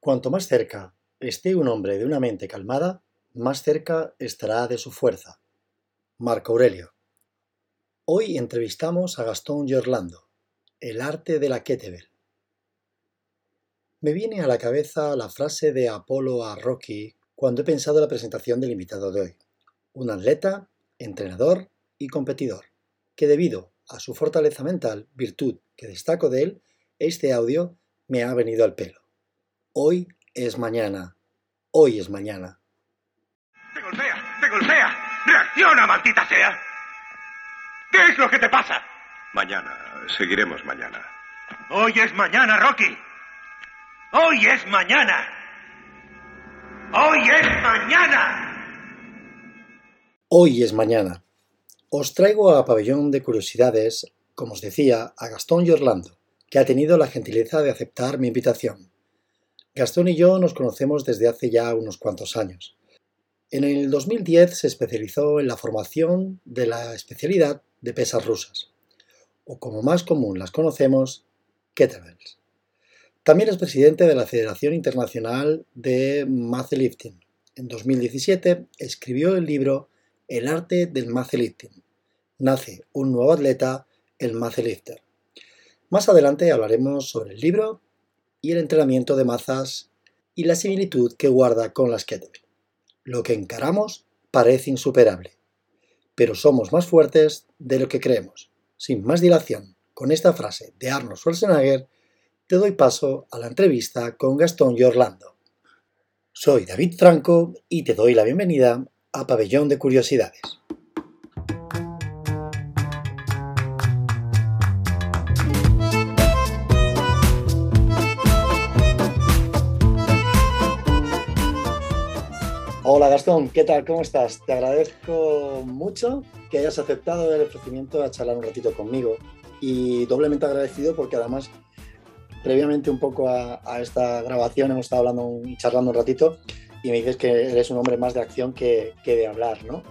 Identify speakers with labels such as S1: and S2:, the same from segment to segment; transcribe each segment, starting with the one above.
S1: Cuanto más cerca esté un hombre de una mente calmada, más cerca estará de su fuerza. Marco Aurelio. Hoy entrevistamos a Gastón Giorlando, el arte de la kettlebell. Me viene a la cabeza la frase de Apolo a Rocky cuando he pensado la presentación del invitado de hoy. Un atleta, entrenador y competidor, que debido a su fortaleza mental, virtud que destaco de él, este audio me ha venido al pelo. Hoy es mañana. Hoy es mañana.
S2: ¡Te golpea! ¡Te golpea! ¡Reacciona, maldita sea! ¿Qué es lo que te pasa?
S3: Mañana, seguiremos mañana.
S2: Hoy es mañana, Rocky. Hoy es mañana. Hoy es mañana.
S1: Hoy es mañana. Os traigo a Pabellón de Curiosidades, como os decía, a Gastón y Orlando, que ha tenido la gentileza de aceptar mi invitación. Gastón y yo nos conocemos desde hace ya unos cuantos años. En el 2010 se especializó en la formación de la especialidad de pesas rusas, o como más común las conocemos, kettlebells. También es presidente de la Federación Internacional de Lifting. En 2017 escribió el libro El arte del Lifting. Nace un nuevo atleta, el Lifter. Más adelante hablaremos sobre el libro y el entrenamiento de mazas y la similitud que guarda con las kettlebell. Lo que encaramos parece insuperable, pero somos más fuertes de lo que creemos. Sin más dilación, con esta frase de Arnold Schwarzenegger, te doy paso a la entrevista con Gastón y Orlando. Soy David Franco y te doy la bienvenida a Pabellón de Curiosidades. Hola Gastón, ¿qué tal? ¿Cómo estás? Te agradezco mucho que hayas aceptado el ofrecimiento a charlar un ratito conmigo y doblemente agradecido porque además previamente un poco a, esta grabación hemos estado hablando y charlando un ratito y me dices que eres un hombre más de acción que, de hablar, ¿no?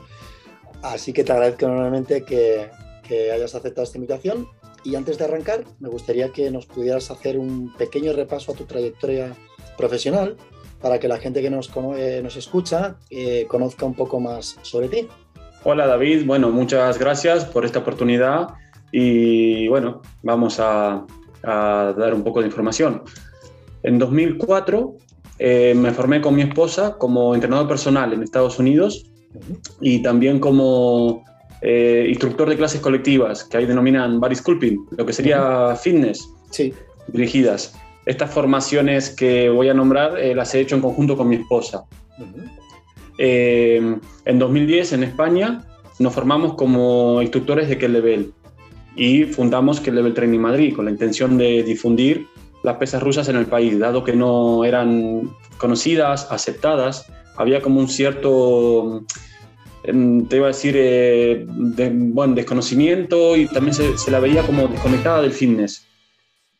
S1: Así que te agradezco enormemente que, que hayas aceptado esta invitación y antes de arrancar me gustaría que nos pudieras hacer un pequeño repaso a tu trayectoria profesional para que la gente que nos, eh, nos escucha eh, conozca un poco más sobre ti.
S4: Hola David, bueno, muchas gracias por esta oportunidad y bueno, vamos a, dar un poco de información. En 2004 eh, me formé con mi esposa como entrenador personal en Estados Unidos y también como instructor de clases colectivas, que ahí denominan body sculpting, lo que sería fitness
S1: sí.
S4: dirigidas. Estas formaciones que voy a nombrar eh, las he hecho en conjunto con mi esposa. Eh, en 2010 en España nos formamos como instructores de Level y fundamos Level Training Madrid con la intención de difundir las pesas rusas en el país, dado que no eran conocidas, aceptadas, había como un cierto, em, te iba a decir, eh, buen desconocimiento y también se, se, la veía como desconectada del fitness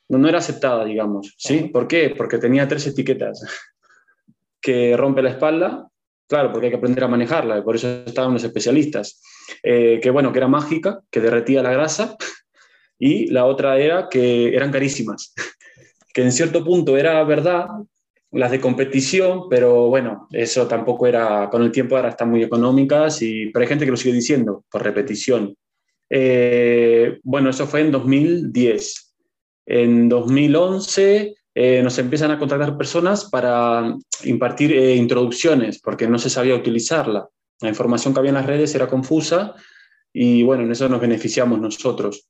S4: no, era aceptada, digamos. ¿Sí? ¿Por qué? Porque tenía tres etiquetas. que rompe la espalda, claro, porque hay que aprender a manejarla, y por eso estaban los especialistas. Eh, que bueno, que era mágica, que derretía la grasa, y la otra era que eran carísimas. que en cierto punto era verdad, las de competición, pero bueno, eso tampoco era, con el tiempo ahora están muy económicas, y, pero hay gente que lo sigue diciendo, por repetición. Eh, bueno, eso fue en 2010. En 2011 eh, nos empiezan a contratar personas para impartir eh, introducciones, porque no se sabía utilizarla. La información que había en las redes era confusa y bueno, en eso nos beneficiamos nosotros.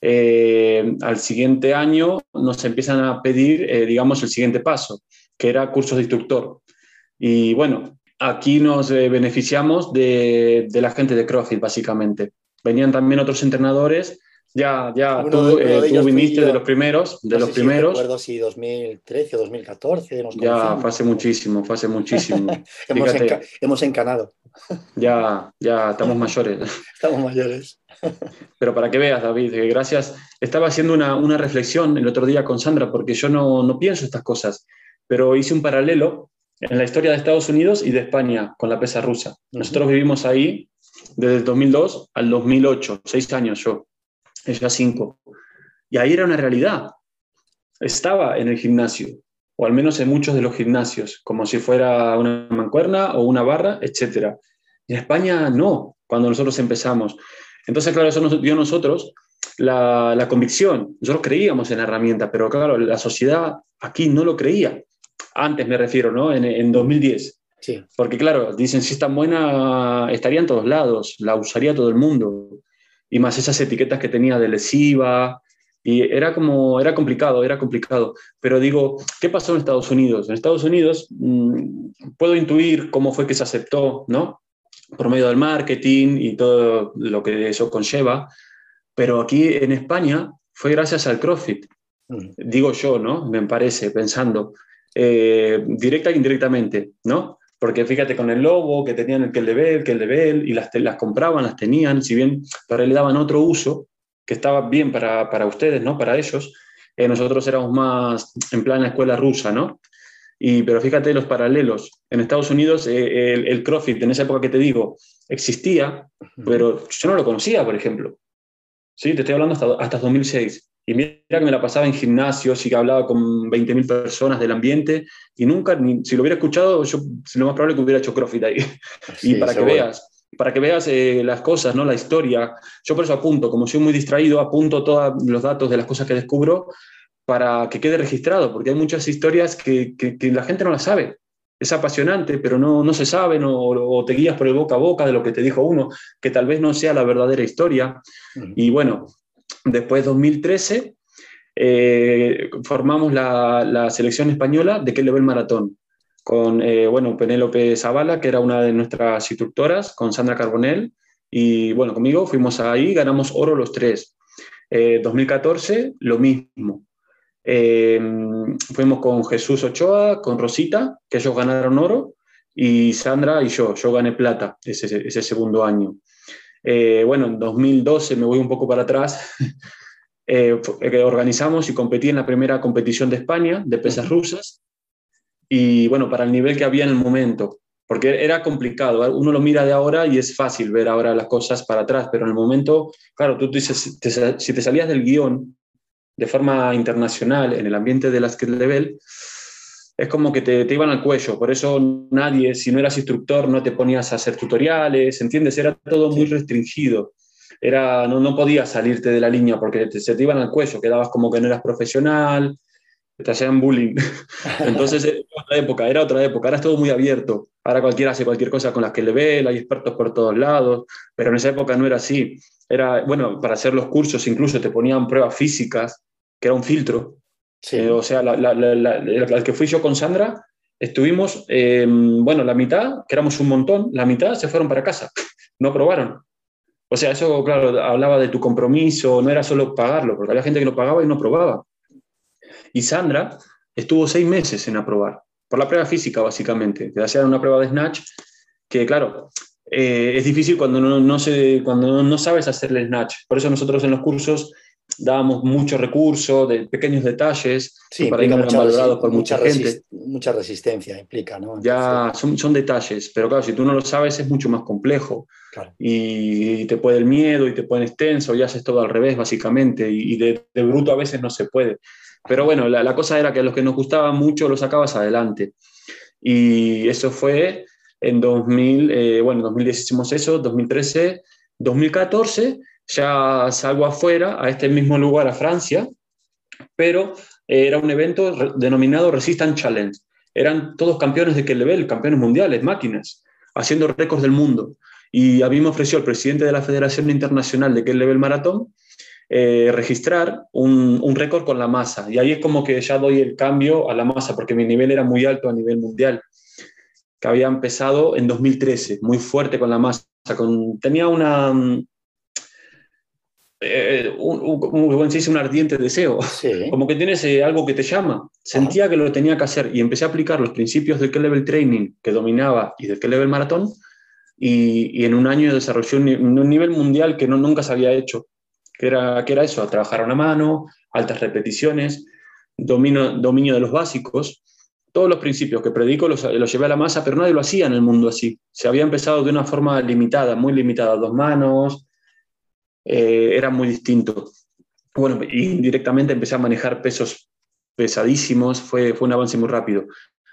S4: Eh, al siguiente año nos empiezan a pedir, digamos, el siguiente paso, que era cursos de instructor. Y bueno, aquí nos beneficiamos de, de la gente de CrossFit, básicamente. Venían también otros entrenadores ya, ya, tú, eh, viniste de los primeros, de los primeros.
S1: No recuerdo si 2013 o 2014
S4: Ya, fue hace muchísimo, fue hace muchísimo.
S1: hemos, hemos, encanado.
S4: ya, ya, estamos mayores.
S1: estamos mayores.
S4: Pero para que veas, David, eh, gracias. Estaba haciendo una, una, reflexión el otro día con Sandra, porque yo no, no pienso estas cosas, pero hice un paralelo en la historia de Estados Unidos y de España con la pesa rusa. Nosotros vivimos ahí desde el 2002 al 2008, seis años yo ella cinco. Y ahí era una realidad. Estaba en el gimnasio. o al menos en muchos de los gimnasios, como si fuera una mancuerna o una barra, etc. En España no, cuando nosotros empezamos. Entonces, claro, eso nos dio a nosotros la, convicción. Nosotros creíamos en la herramienta, pero claro, la sociedad aquí no lo creía. Antes me refiero, ¿no? En, en 2010. Sí. Porque claro, dicen, si es tan buena, estaría en todos lados, la usaría todo el mundo. Y más esas etiquetas que tenía de lesiva, y era como, era complicado, era complicado. Pero digo, ¿qué pasó en Estados Unidos? En Estados Unidos mmm, puedo intuir cómo fue que se aceptó, ¿no? Por medio del marketing y todo lo que eso conlleva. Pero aquí en España fue gracias al CrossFit. Mm. Digo yo, ¿no? Me parece, pensando. Eh, directa e indirectamente, ¿no? Porque fíjate con el logo que tenían el que el que el y las, las compraban, las tenían, si bien para él le daban otro uso, que estaba bien para, para ustedes, ¿no? Para ellos. Eh, nosotros éramos más en plan la escuela rusa, ¿no? Y, pero fíjate los paralelos. En Estados Unidos eh, el, el, CrossFit, en esa época que te digo, existía, pero yo no lo conocía, por ejemplo. Sí, te estoy hablando hasta, hasta 2006. Y mira que me la pasaba en gimnasios y que hablaba con 20.000 personas del ambiente y nunca, ni, si lo hubiera escuchado, yo lo más probable que hubiera hecho CrossFit ahí. Sí, y para seguro. que veas, para que veas eh, las cosas, ¿no? la historia. Yo por eso apunto, como soy muy distraído, apunto todos los datos de las cosas que descubro para que quede registrado, porque hay muchas historias que, que, que la gente no las sabe. Es apasionante, pero no, no se sabe, no, o te guías por el boca a boca de lo que te dijo uno, que tal vez no sea la verdadera historia. Uh -huh. Y bueno, después 2013 eh, formamos la, selección española de qué level maratón con eh, bueno, Penélope Zavala, que era una de nuestras instructoras, con Sandra Carbonell, y bueno, conmigo fuimos ahí, ganamos oro los tres. Eh, 2014, lo mismo. Eh, fuimos con Jesús Ochoa, con Rosita, que ellos ganaron oro, y Sandra y yo, yo gané plata ese, ese segundo año. Eh, bueno, en 2012 me voy un poco para atrás. Eh, organizamos y competí en la primera competición de España de pesas rusas. Y bueno, para el nivel que había en el momento, porque era complicado, uno lo mira de ahora y es fácil ver ahora las cosas para atrás, pero en el momento, claro, tú dices, te, si te salías del guion de forma internacional en el ambiente de la skill level, es como que te, te, iban al cuello, por eso nadie, si no eras instructor, no te ponías a hacer tutoriales, ¿entiendes? Era todo muy restringido. Era, no, no podías salirte de la línea porque te, se te iban al cuello, quedabas como que no eras profesional, te hacían bullying. Entonces era otra época, era otra época, ahora es todo muy abierto. Ahora cualquiera hace cualquier cosa con las que le ve, hay expertos por todos lados, pero en esa época no era así. Era, bueno, para hacer los cursos incluso te ponían pruebas físicas, que era un filtro. Sí. Eh, o sea, la, la, la, la, que fui yo con Sandra, estuvimos, eh, bueno, la mitad, que éramos un montón, la mitad se fueron para casa, no probaron. O sea, eso, claro, hablaba de tu compromiso, no era solo pagarlo, porque había gente que lo pagaba y no probaba. Y Sandra estuvo seis meses en aprobar, por la prueba física básicamente, que hacían una prueba de snatch, que claro, eh, es difícil cuando, no, no, se, cuando no sabes hacer el snatch. Por eso nosotros en los cursos dábamos mucho recurso de pequeños detalles
S1: sí,
S4: para ir valorados por mucha,
S1: mucha
S4: gente.
S1: Mucha resistencia implica, ¿no?
S4: Entonces, ya son, son, detalles, pero claro, si tú no lo sabes es mucho más complejo. Claro. Y te puede el miedo y te pones tenso y haces todo al revés, básicamente, y de, de bruto a veces no se puede. Pero bueno, la, la, cosa era que a los que nos gustaba mucho lo sacabas adelante. Y eso fue en 2000, eh, bueno, en 2010 hicimos eso, 2013, 2014 ya salgo afuera, a este mismo lugar, a Francia, pero eh, era un evento denominado Resistance Challenge. Eran todos campeones de qué level, campeones mundiales, máquinas, haciendo récords del mundo. Y a mí me ofreció el presidente de la Federación Internacional de qué level maratón eh, registrar un, un récord con la masa. Y ahí es como que ya doy el cambio a la masa, porque mi nivel era muy alto a nivel mundial, que había empezado en 2013, muy fuerte con la masa. Con, tenía una, eh, un, un, un, un, ardiente deseo, sí. como que tienes eh, algo que te llama. Sentía Ajá. que lo tenía que hacer y empecé a aplicar los principios del K-Level Training que dominaba y del K-Level Maratón y, y, en un año desarrollé un, un nivel mundial que no, nunca se había hecho, que era, que era eso, trabajar a una mano, altas repeticiones, dominio, dominio de los básicos. Todos los principios que predico los, los llevé a la masa, pero nadie lo hacía en el mundo así. Se había empezado de una forma limitada, muy limitada, dos manos, eh, era muy distinto. Bueno, y directamente empecé a manejar pesos pesadísimos, fue, fue un avance muy rápido.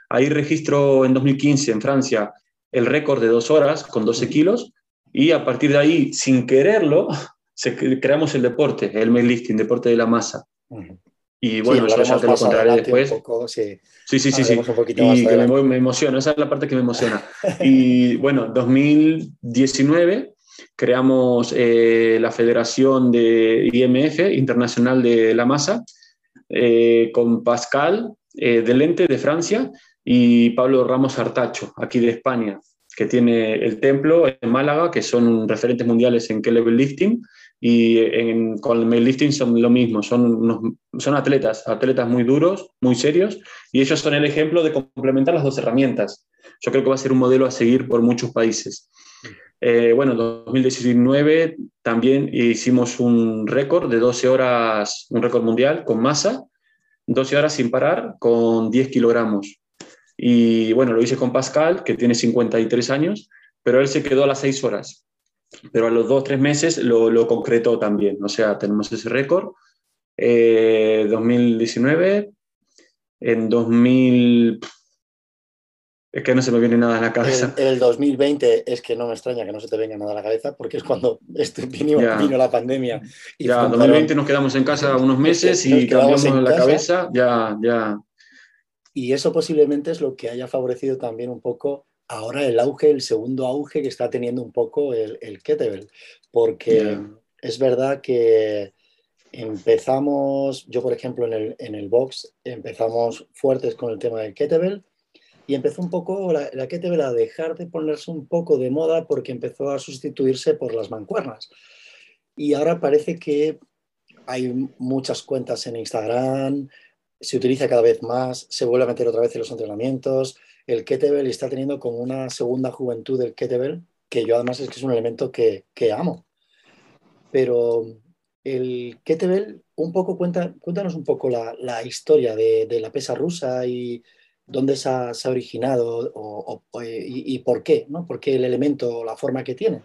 S4: Ahí registro en 2015 en Francia el récord de dos horas con 12 kilos y a partir de ahí, sin quererlo, creamos el deporte, el lifting, deporte de la masa. Y bueno, eso ya te lo contaré después. sí, sí, sí, sí. sí. Y que me, me, emociona, esa es la parte que me emociona. y bueno, 2019 creamos eh, la Federación de IMF, Internacional de la Masa, eh, con Pascal eh, Delente de Francia y Pablo Ramos Artacho, aquí de España, que tiene el templo en Málaga, que son referentes mundiales en K-Level Lifting, y en, con el lifting son lo mismo, son, son atletas, atletas muy duros, muy serios, y ellos son el ejemplo de complementar las dos herramientas. Yo creo que va a ser un modelo a seguir por muchos países. Eh, bueno, en 2019 también hicimos un récord de 12 horas, un récord mundial con masa, 12 horas sin parar con 10 kilogramos. Y bueno, lo hice con Pascal, que tiene 53 años, pero él se quedó a las 6 horas. Pero a los 2-3 meses lo, lo, concretó también. O sea, tenemos ese récord. Eh, 2019, en 2000, es que no se me viene nada a la cabeza.
S1: En el, 2020 es que no me extraña que no se te venga nada a la cabeza porque es cuando este, vino, la pandemia.
S4: Y ya, en 2020 nos quedamos en casa unos meses y cambiamos la cabeza, ya, ya.
S1: Y eso posiblemente es lo que haya favorecido también un poco ahora el auge, el segundo auge que está teniendo un poco el, el kettlebell. Porque es verdad que empezamos, yo por ejemplo en el, en el box, empezamos fuertes con el tema del kettlebell y empezó un poco la, la kettlebell a dejar de ponerse un poco de moda porque empezó a sustituirse por las mancuernas. Y ahora parece que hay muchas cuentas en Instagram, se utiliza cada vez más, se vuelve a meter otra vez en los entrenamientos. El kettlebell está teniendo como una segunda juventud del kettlebell, que yo además es que es un elemento que, que amo. Pero el kettlebell, un poco cuenta, cuéntanos un poco la, la historia de, de, la pesa rusa y, dónde se ha, originado o, o, y, por qué, ¿no? ¿Por qué el elemento, la forma que tiene?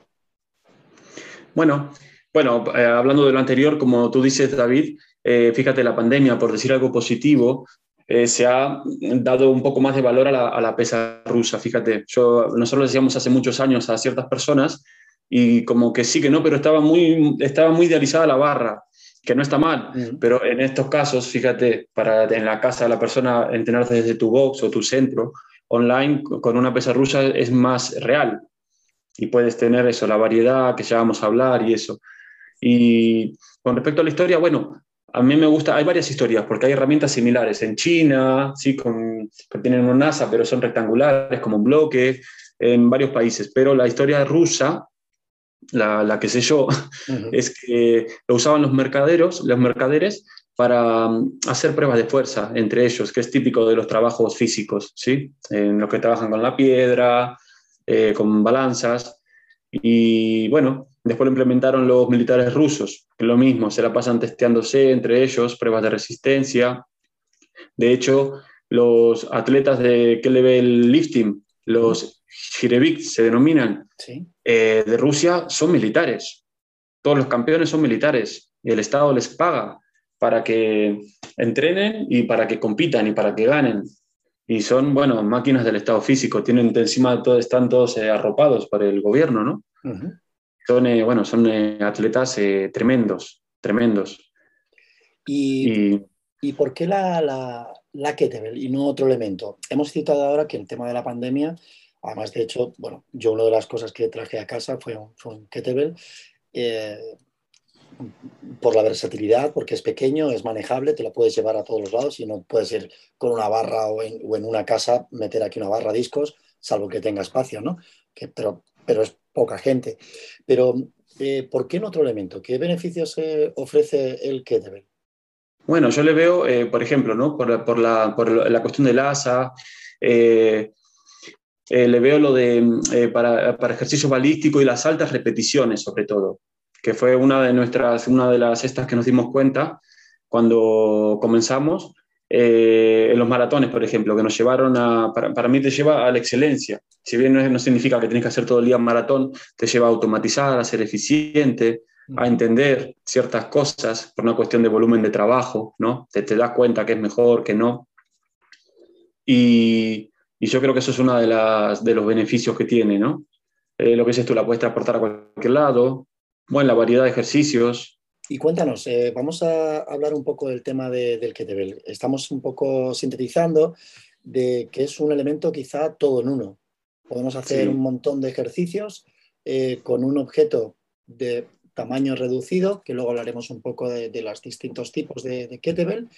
S4: Bueno, bueno eh, hablando de lo anterior, como tú dices, David, eh, fíjate, la pandemia, por decir algo positivo, eh, se ha dado un poco más de valor a la, a la, pesa rusa. Fíjate, yo, nosotros decíamos hace muchos años a ciertas personas y como que sí que no, pero estaba muy, estaba muy idealizada la barra que no está mal, pero en estos casos, fíjate, para en la casa de la persona entrenarse desde tu box o tu centro, online con una pesa rusa es más real. Y puedes tener eso, la variedad que ya vamos a hablar y eso. Y con respecto a la historia, bueno, a mí me gusta, hay varias historias porque hay herramientas similares en China, sí, con, que tienen una NASA, pero son rectangulares como un bloque, en varios países, pero la historia rusa la, la que sé yo, uh -huh. es que lo usaban los mercaderos, los mercaderes para um, hacer pruebas de fuerza entre ellos, que es típico de los trabajos físicos, ¿sí? En los que trabajan con la piedra, eh, con balanzas. Y bueno, después lo implementaron los militares rusos, que lo mismo, se la pasan testeándose entre ellos, pruebas de resistencia. De hecho, los atletas de level lifting, los Jirevik se denominan,
S1: sí.
S4: eh, de Rusia son militares. Todos los campeones son militares y el Estado les paga para que entrenen y para que compitan y para que ganen. Y son, bueno, máquinas del Estado físico, tienen encima de todo, están todos eh, arropados por el gobierno, ¿no? Uh -huh. Son, eh, bueno, son eh, atletas tremendos, tremendos.
S1: ¿Y, y, ¿y por qué la, la, la kettlebell y no otro elemento? Hemos citado ahora que el tema de la pandemia Además, de hecho, bueno, yo una de las cosas que traje a casa fue un, fue kettlebell eh, por la versatilidad, porque es pequeño, es manejable, te lo puedes llevar a todos los lados y no puedes ir con una barra o en, una casa, meter aquí una barra discos, salvo que tenga espacio, ¿no? Pero, pero es poca gente. Pero, eh, ¿por qué en otro elemento? ¿Qué beneficios ofrece el kettlebell?
S4: Bueno, yo le veo, eh, por ejemplo, ¿no? por, por, la, por la cuestión del asa, eh, eh, le veo lo de eh, para, para, ejercicio balístico y las altas repeticiones, sobre todo, que fue una de nuestras, una de las estas que nos dimos cuenta cuando comenzamos eh, en los maratones, por ejemplo, que nos llevaron a, para, para, mí te lleva a la excelencia. Si bien no, no significa que tienes que hacer todo el día un maratón, te lleva a automatizar, a ser eficiente, a entender ciertas cosas por una cuestión de volumen de trabajo, ¿no? Te, te das cuenta que es mejor, que no. Y, y yo creo que eso es uno de, las, de los beneficios que tiene, ¿no? Eh, lo que dices tú, la puedes transportar a cualquier lado, bueno, la variedad de ejercicios.
S1: Y cuéntanos, eh, vamos a hablar un poco del tema de, del kettlebell. Estamos un poco sintetizando de que es un elemento quizá todo en uno. Podemos hacer
S4: Sí.
S1: un montón de ejercicios eh, con un objeto de tamaño reducido, que luego hablaremos un poco de, los distintos tipos de, de kettlebell.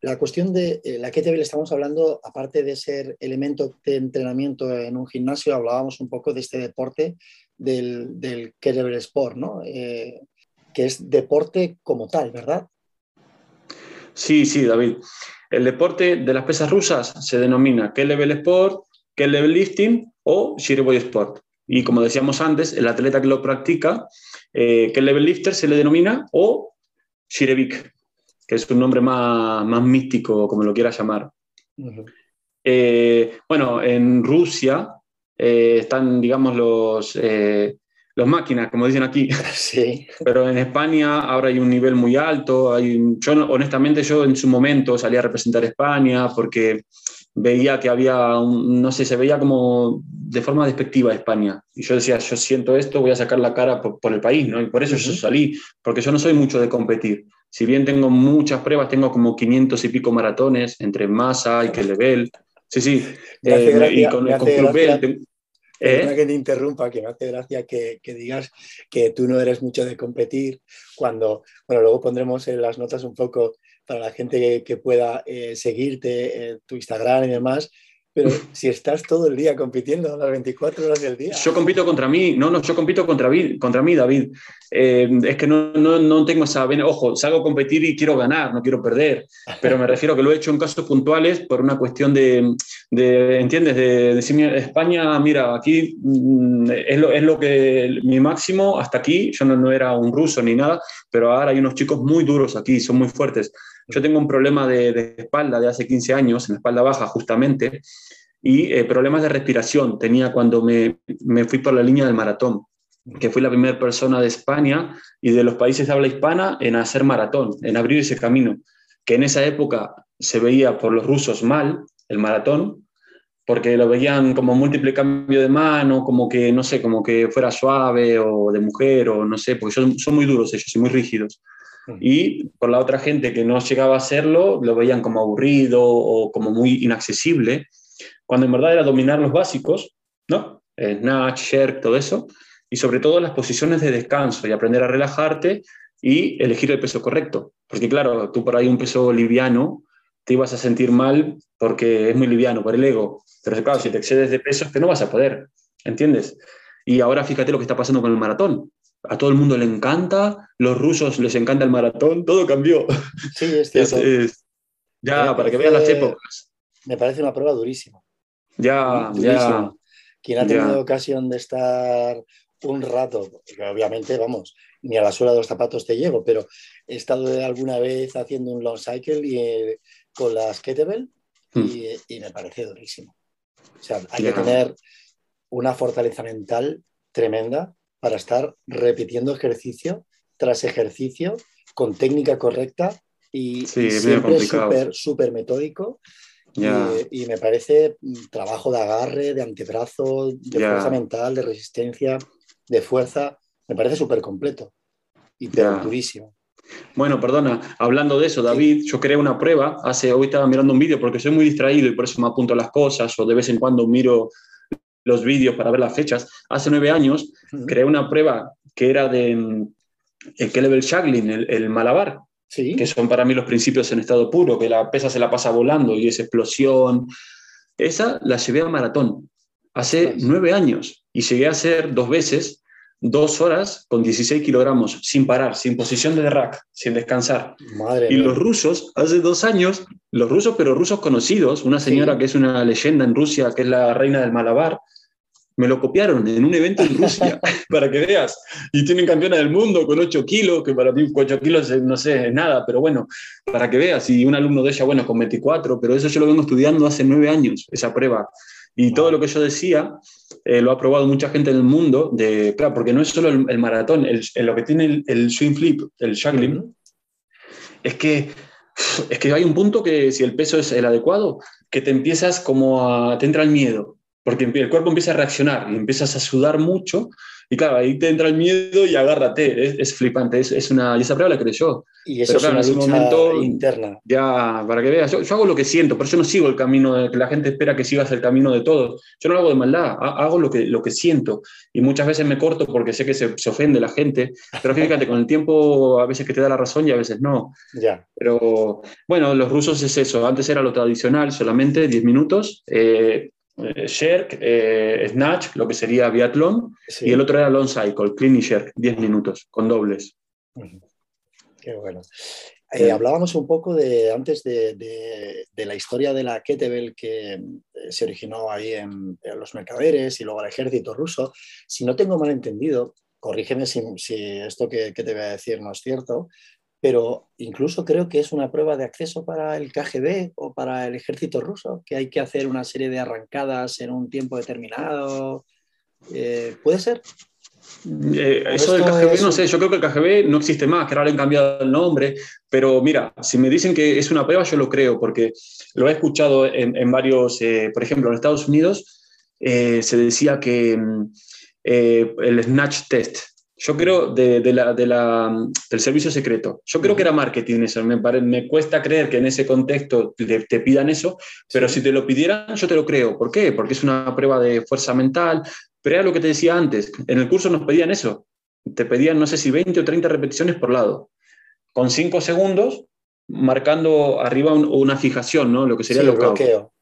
S1: La cuestión de eh, la kettlebell, estamos hablando, aparte de ser elemento de entrenamiento en un gimnasio, hablábamos un poco de este deporte del, del kettlebell sport, ¿no? Eh, que es deporte como tal, ¿verdad?
S4: Sí, sí, David. El deporte de las pesas rusas se denomina Kettlebell Sport, Kettlebell Lifting o Shireboy Sport. Y como decíamos antes, el atleta que lo practica, eh, Kettlebell Lifter se le denomina o Shirebik, que es un nombre más, más místico, como lo quieras llamar. Eh, bueno, en Rusia eh, están, digamos, los, los máquinas, como dicen aquí,
S1: Sí,
S4: pero en España ahora hay un nivel muy alto. Hay, yo, honestamente, yo en su momento salí a representar España porque veía que había, un- no sé, se veía como de forma despectiva a España. Y yo decía, yo siento esto, voy a sacar la cara por, por el país, ¿no? Y por eso yo
S1: Ujú.
S4: salí, porque yo no soy mucho de competir. Si bien tengo muchas pruebas, tengo como 500 y pico maratones entre masa y que level. Sí, sí. Eh,
S1: gracia-
S4: y con, con Club
S1: gracia-
S4: Bell ¿Eh?
S1: que te interrumpa, que me hace gracia que, que digas que tú no eres mucho de competir, cuando, bueno, luego pondremos en las notas un poco para la gente que, que pueda eh, seguirte, eh, tu Instagram y demás, pero si estás todo el día compitiendo las 24 horas del día.
S4: Yo compito contra mí, no, no, yo compito contra, mí- contra mí, David. Eh, es que no, no, no tengo esa. Ojo, salgo a competir y quiero ganar, no quiero perder. Pero me refiero que lo he hecho en casos puntuales por una cuestión de, de ¿entiendes? De decir, mira, España, mira, aquí mm, es lo, es lo que mi máximo hasta aquí. Yo no, no era un ruso ni nada, pero ahora hay unos chicos muy duros aquí, son muy fuertes. Yo tengo un problema de, espalda de hace 15 años, en la espalda baja justamente, y eh, problemas de respiración tenía cuando me, me fui por la línea del maratón, que fui la primera persona de España y de los países de habla hispana en hacer maratón, en abrir ese camino, que en esa época se veía por los rusos mal, el maratón, porque lo veían como múltiple cambio de mano, como que, no sé, como que fuera suave o de mujer o no sé, porque son, son muy duros ellos y muy rígidos. Y por la otra gente que no llegaba a hacerlo, lo veían como aburrido o como muy inaccesible, cuando en verdad era dominar los básicos, ¿no? Eh, Snatch, Sherk, todo eso, y sobre todo las posiciones de descanso y aprender a relajarte y elegir el peso correcto. Porque claro, tú por ahí un peso liviano te ibas a sentir mal porque es muy liviano, por el ego. Pero claro, si te excedes de peso es que no vas a poder, ¿entiendes? Y ahora fíjate lo que está pasando con el maratón. A todo el mundo le encanta, los rusos les encanta el maratón, todo cambió.
S1: Sí, es cierto.
S4: es- ya,
S1: Me
S4: para que
S1: parece-
S4: veas las épocas.
S1: Me parece una prueba durísima.
S4: Ya, ya.
S1: Quien ha tenido
S4: Ya.
S1: ocasión de estar un rato, obviamente, vamos, ni a la suela de los zapatos te llego, pero he estado alguna vez haciendo un long cycle y, eh, con las kettlebell y, y me parece durísimo. O sea, hay
S4: Hmm. Ya.
S1: que tener una fortaleza mental tremenda para estar repitiendo ejercicio tras ejercicio con técnica correcta y,
S4: Sí,
S1: y siempre súper súper metódico
S4: Ya.
S1: y, y me parece mm, trabajo de agarre, de antebrazo, de
S4: Ya.
S1: fuerza mental, de resistencia, de fuerza. Me parece súper completo y durísimo.
S4: Bueno, perdona, hablando de eso, David, yo creé una prueba, hace, hoy estaba mirando un vídeo porque soy muy distraído y por eso me apunto a las cosas o de vez en cuando miro los vídeos para ver las fechas. Hace nueve años
S1: Ujú.
S4: creé una prueba que era de mm, el Kelebel Shaglin, el, el malabar,
S1: Sí,
S4: que son para mí los principios en estado puro, que la pesa se la pasa volando y es explosión. Esa la llevé a maratón hace nueve años y llegué a hacer dos veces, dos horas con 16 kilogramos, sin parar, sin posición de rack, sin descansar.
S1: madre
S4: Y
S1: mía.
S4: los rusos, hace dos años, los rusos, pero rusos conocidos, una señora
S1: Sí.
S4: que es una leyenda en Rusia, que es la reina del malabar, me lo copiaron en un evento en Rusia, para que veas. Y tienen campeona del mundo con 8 kilos, que para mí 8 kilos eh, no sé, es nada, pero bueno, para que veas. Y un alumno de ella, bueno, con 24, pero eso yo lo vengo estudiando hace nueve años, esa prueba. Y todo lo que yo decía eh, lo ha probado mucha gente en el mundo, de, claro, porque no es solo el, maratón, el, lo que tiene el, el, swing flip, el juggling, es que es que hay un punto que si el peso es el adecuado, que te empiezas como a, te entra el miedo, porque el cuerpo empieza a reaccionar y empiezas a sudar mucho y claro, ahí te entra el miedo y agárrate, es, flipante, es, es, una, y esa prueba la creo yo.
S1: Y eso es una lucha momento, interna.
S4: Ya, para que veas, yo, hago lo que siento, pero yo no sigo el camino de que la gente espera que sigas el camino de todos. Yo no lo hago de maldad, hago lo que, lo que siento. Y muchas veces me corto porque sé que se, se ofende la gente, pero fíjate, con el tiempo a veces que te da la razón y a veces no.
S1: Ya.
S4: Pero bueno, los rusos es eso, antes era lo tradicional, solamente 10 minutos. Eh, eh, Sherk, eh, Snatch, lo que sería biatlón, y el otro era Long Cycle, Clean y Sherk, 10 minutos, con dobles.
S1: Qué bueno. Eh, hablábamos un poco de, antes de, de, la historia de la Kettlebell que se originó ahí en, los mercaderes y luego el ejército ruso. Si no tengo mal entendido, corrígeme si, si esto que, que, te voy a decir no es cierto, pero incluso creo que es una prueba de acceso para el KGB o para el ejército ruso, que hay que hacer una serie de arrancadas en un tiempo determinado. Eh, ¿Puede ser?
S4: Eh, eso del KGB, no sé, yo creo que el KGB no existe más, que ahora le han cambiado el nombre, pero mira, si me dicen que es una prueba, yo lo creo, porque lo he escuchado en, varios, eh, por ejemplo, en Estados Unidos se decía que mm, el Snatch Test, yo creo, de, la, del servicio secreto. Yo creo que era marketing eso. Me, me cuesta creer que en ese contexto te, pidan eso, pero si te lo pidieran, yo te lo creo. ¿Por qué? Porque es una prueba de fuerza mental. Pero era lo que te decía antes. En el curso nos pedían eso. Te pedían, no sé si 20 o 30 repeticiones por lado. Con 5 segundos, marcando arriba una fijación, ¿no? Lo que sería el bloqueo.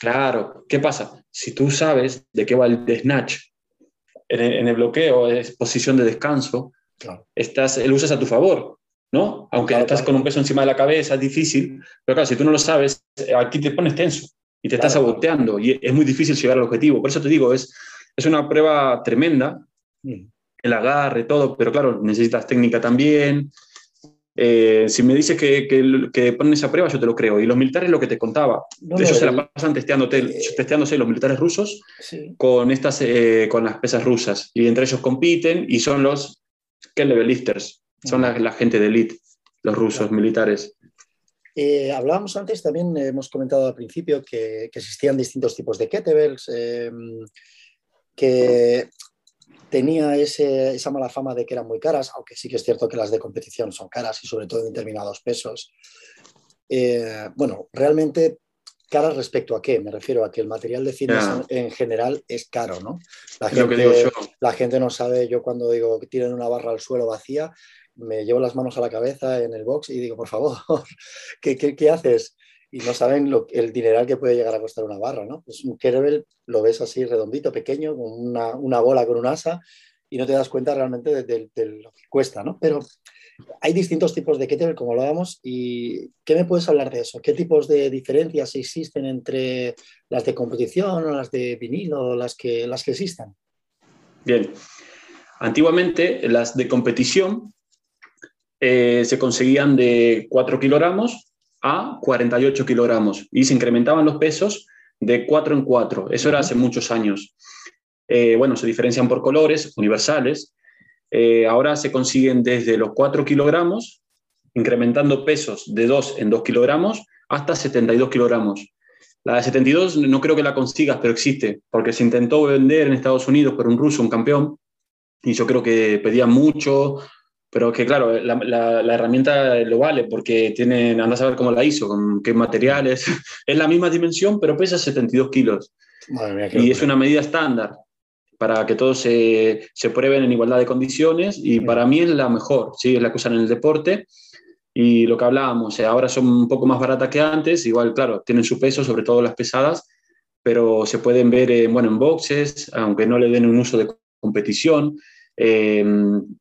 S4: Claro. ¿Qué pasa? Si tú sabes de qué va el snatch, en el, bloqueo es posición de descanso, estás, lo usas a tu favor, ¿no? Aunque estás con un peso encima de la cabeza, es difícil, pero claro, si tú no lo sabes, aquí te pones tenso y te estás saboteando y es muy difícil llegar al objetivo. Por eso te digo, es, es una prueba tremenda, mm. el agarre, todo, pero claro, necesitas técnica también, eh, si me dices que, que, ponen esa prueba, yo te lo creo. Y los militares, lo que te contaba, ellos se la pasan testeándote, eh, testeándose los militares rusos con, estas, eh, con las pesas rusas. Y entre ellos compiten y son los que level lifters, son la, gente de elite, los rusos militares.
S1: hablábamos antes, también hemos comentado al principio que, que existían distintos tipos de kettlebells, que tenía esa mala fama de que eran muy caras, aunque sí que es cierto que las de competición son caras y sobre todo en determinados pesos. Eh, bueno, realmente caras respecto a qué? Me refiero a que el material de fitness en, general es caro, ¿no? La gente, la gente no sabe, yo cuando digo que tienen una barra al suelo vacía, me llevo las manos a la cabeza en el box y digo, por favor, ¿qué, qué, qué haces? Y no saben lo, el dineral que puede llegar a costar una barra, ¿no? Pues un kettlebell lo ves así redondito, pequeño, con una, una, bola con un asa y no te das cuenta realmente de, lo que cuesta, ¿no? Pero hay distintos tipos de kettlebell, como lo vamos, y ¿qué me puedes hablar de eso? ¿Qué tipos de diferencias existen entre las de competición o las de vinilo o las que, las que existan?
S4: Bien, antiguamente las de competición eh, se conseguían de 4 kilogramos a 48 kilogramos y se incrementaban los pesos de 4 en 4. Eso era hace muchos años. Eh, bueno, se diferencian por colores universales. Eh, ahora se consiguen desde los 4 kilogramos, incrementando pesos de 2 en 2 kilogramos, hasta 72 kilogramos. La de 72 no creo que la consigas, pero existe, porque se intentó vender en Estados Unidos por un ruso, un campeón, y yo creo que pedía mucho, pero que claro, la, la, herramienta lo vale porque tienen, anda a saber cómo la hizo, con qué materiales. es la misma dimensión, pero pesa 72 kilos. y es una medida estándar para que todos se, se prueben en igualdad de condiciones y para mí es la mejor, ¿sí? es la que usan en el deporte. Y lo que hablábamos, eh, ahora son un poco más baratas que antes, igual, claro, tienen su peso, sobre todo las pesadas, pero se pueden ver en, bueno, en boxes, aunque no le den un uso de competición. Eh,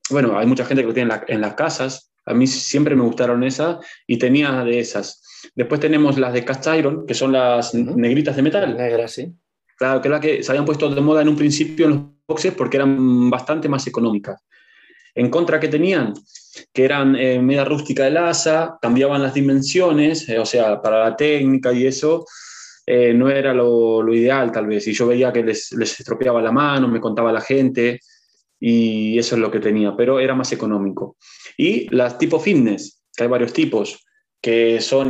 S4: bueno, hay mucha gente que lo tiene en, las casas. A mí siempre me gustaron esas y tenía de esas. Después tenemos las de cast iron, que son las negritas de metal.
S1: Negras, sí.
S4: Claro, que es la que se habían puesto de moda en un principio en los boxes porque eran bastante más económicas. En contra que tenían, que eran eh, media rústica de asa, cambiaban las dimensiones, eh, o sea, para la técnica y eso, eh, no era lo, lo, ideal tal vez. Y yo veía que les, les estropeaba la mano, me contaba la gente y eso es lo que tenía, pero era más económico. Y las tipo fitness, que hay varios tipos, que son,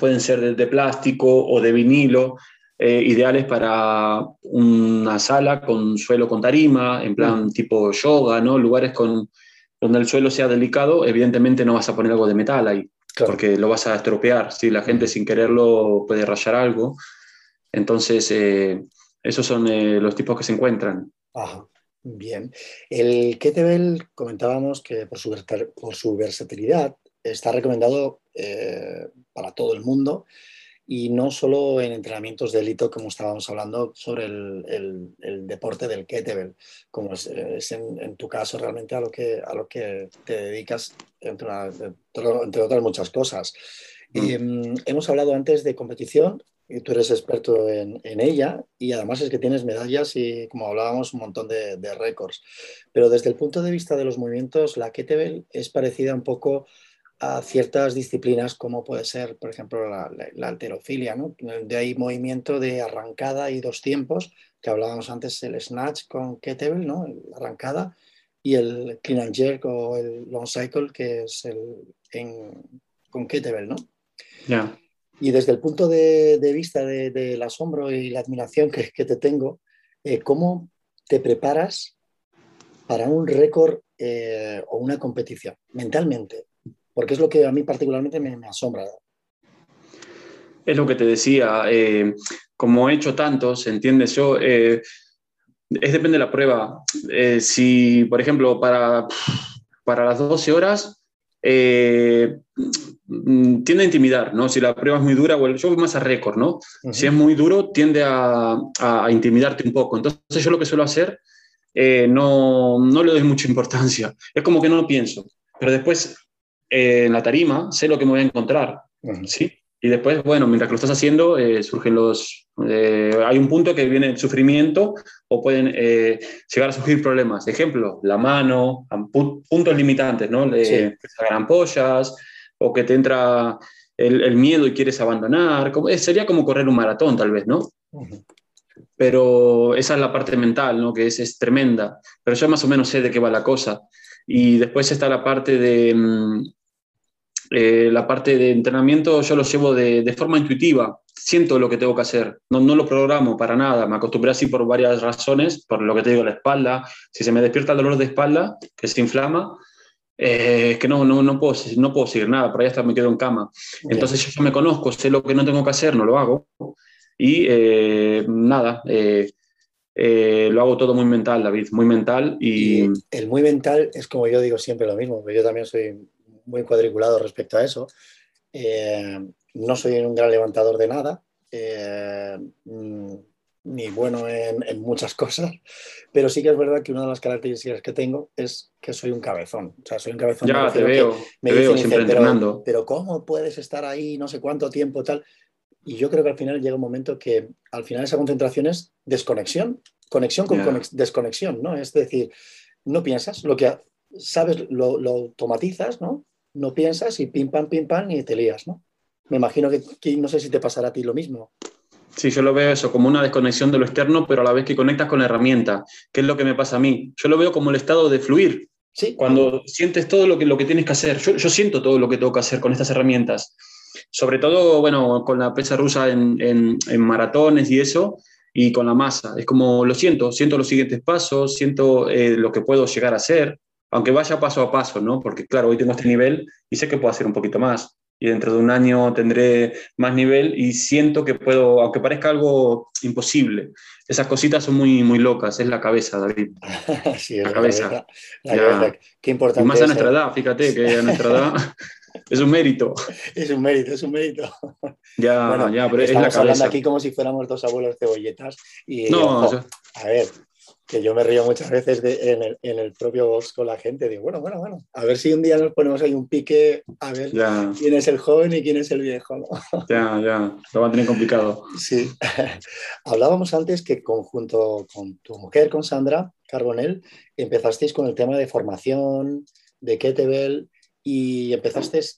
S4: pueden ser de, de, plástico o de vinilo, eh, ideales para una sala con suelo con tarima, en plan mm. tipo yoga, ¿no? Lugares con, donde el suelo sea delicado, evidentemente no vas a poner algo de metal ahí, porque lo vas a estropear. Si la gente mm. sin quererlo puede rayar algo. Entonces, eh, esos son eh, los tipos que se encuentran.
S1: Ajá. Bien. El kettlebell comentábamos que por su, por su versatilidad está recomendado eh, para todo el mundo y no solo en entrenamientos de élite, como estábamos hablando sobre el, el, deporte del kettlebell, como es, en, tu caso realmente a lo que, a lo que te dedicas, entre, entre otras muchas cosas. Mm. hemos hablado antes de competición, y tú eres experto en, en, ella, y además es que tienes medallas y, como hablábamos, un montón de, de récords. Pero desde el punto de vista de los movimientos, la kettlebell es parecida un poco a ciertas disciplinas como puede ser, por ejemplo, la, la, alterofilia, ¿no? De ahí movimiento de arrancada y dos tiempos, que hablábamos antes, el snatch con kettlebell, ¿no? La arrancada, y el clean and jerk o el long cycle, que es el en, con kettlebell, ¿no?
S4: Ya.
S1: Y desde el punto de, vista del de, asombro y la admiración que, te tengo, eh, ¿cómo te preparas para un récord eh, o una competición mentalmente? porque es lo que a mí particularmente me, asombra.
S4: Es lo que te decía, eh, como he hecho tantos, ¿entiendes? Yo, es depende de la prueba. Si, por ejemplo, para, para las 12 horas, tiende a intimidar, ¿no? Si la prueba es muy dura, bueno, yo voy más a récord, ¿no? Uh -huh. Si es muy duro, tiende a, intimidarte un poco. Entonces yo lo que suelo hacer, eh, no, no le doy mucha importancia. Es como que no lo pienso. Pero después eh, en la tarima, sé lo que me voy a encontrar, uh -huh. ¿sí? Y después, bueno, mientras que lo estás haciendo, eh, surgen los... Hay un punto que viene el sufrimiento o pueden llegar a surgir problemas. Ejemplo, la mano, puntos limitantes, ¿no? Le, sí. Que se hagan ampollas o que te entra el, el, miedo y quieres abandonar. Como, sería como correr un maratón, tal vez, ¿no? Uh -huh. Pero esa es la parte mental, ¿no? Que es, es tremenda. Pero yo más o menos sé de qué va la cosa. Y después está la parte de, mm, eh, la parte de entrenamiento yo lo llevo de, de, forma intuitiva, siento lo que tengo que hacer, no, no, lo programo para nada, me acostumbré así por varias razones, por lo que te digo, la espalda, si se me despierta el dolor de espalda, que se inflama, eh, que no, no, no, puedo, no puedo seguir nada, por ahí hasta me quedo en cama. Entonces yo, yo me conozco, sé lo que no tengo que hacer, no lo hago. Y eh, nada, eh, eh, lo hago todo muy mental, David, muy mental. Y...
S1: y... el muy mental es como yo digo siempre lo mismo, yo también soy muy cuadriculado respecto a eso. Eh, no soy un gran levantador de nada, eh, mm, ni bueno en, en, muchas cosas, pero sí que es verdad que una de las características que tengo es que soy un cabezón. O sea, soy un cabezón.
S4: Ya, te veo, me te veo siempre
S1: entrenando. Pero ¿cómo puedes estar ahí no sé cuánto tiempo tal? Y yo creo que al final llega un momento que al final esa concentración es desconexión, conexión con yeah. desconexión, ¿no? Es decir, no piensas, lo que sabes lo, lo automatizas, ¿no? no piensas y pim pam, pim pam y te lías, ¿no? Me imagino que, que, no sé si te pasará a ti lo mismo.
S4: Sí, yo lo veo eso como una desconexión de lo externo, pero a la vez que conectas con la herramienta, que es lo que me pasa a mí. Yo lo veo como el estado de fluir.
S1: Sí.
S4: Cuando sientes todo lo que, lo que tienes que hacer. Yo, yo siento todo lo que tengo que hacer con estas herramientas. Sobre todo, bueno, con la pesa rusa en, en, en maratones y eso, y con la masa. Es como lo siento, siento los siguientes pasos, siento eh, lo que puedo llegar a hacer aunque vaya paso a paso, ¿no? Porque claro, hoy tengo este nivel y sé que puedo hacer un poquito más. Y dentro de un año tendré más nivel y siento que puedo, aunque parezca algo imposible, esas cositas son muy, muy locas, es la cabeza, David.
S1: sí, la, la, cabeza. cabeza. La cabeza. Qué importante.
S4: Y más a nuestra edad, fíjate que a nuestra edad es un mérito.
S1: Es un mérito, es un mérito.
S4: Ya, bueno, ya, pero es la cabeza.
S1: hablando aquí como si fuéramos dos abuelos cebolletas. Y,
S4: no, ojo, yo...
S1: a ver, que yo me río muchas veces de, en, el, en, el, propio box con la gente. Digo, bueno, bueno, bueno, a ver si un día nos ponemos ahí un pique a ver
S4: ya.
S1: quién es el joven y quién es el viejo. ¿no?
S4: Ya, ya, lo van a tener complicado.
S1: Sí. Hablábamos antes que conjunto con tu mujer, con Sandra Carbonell, empezasteis con el tema de formación, de kettlebell, y empezasteis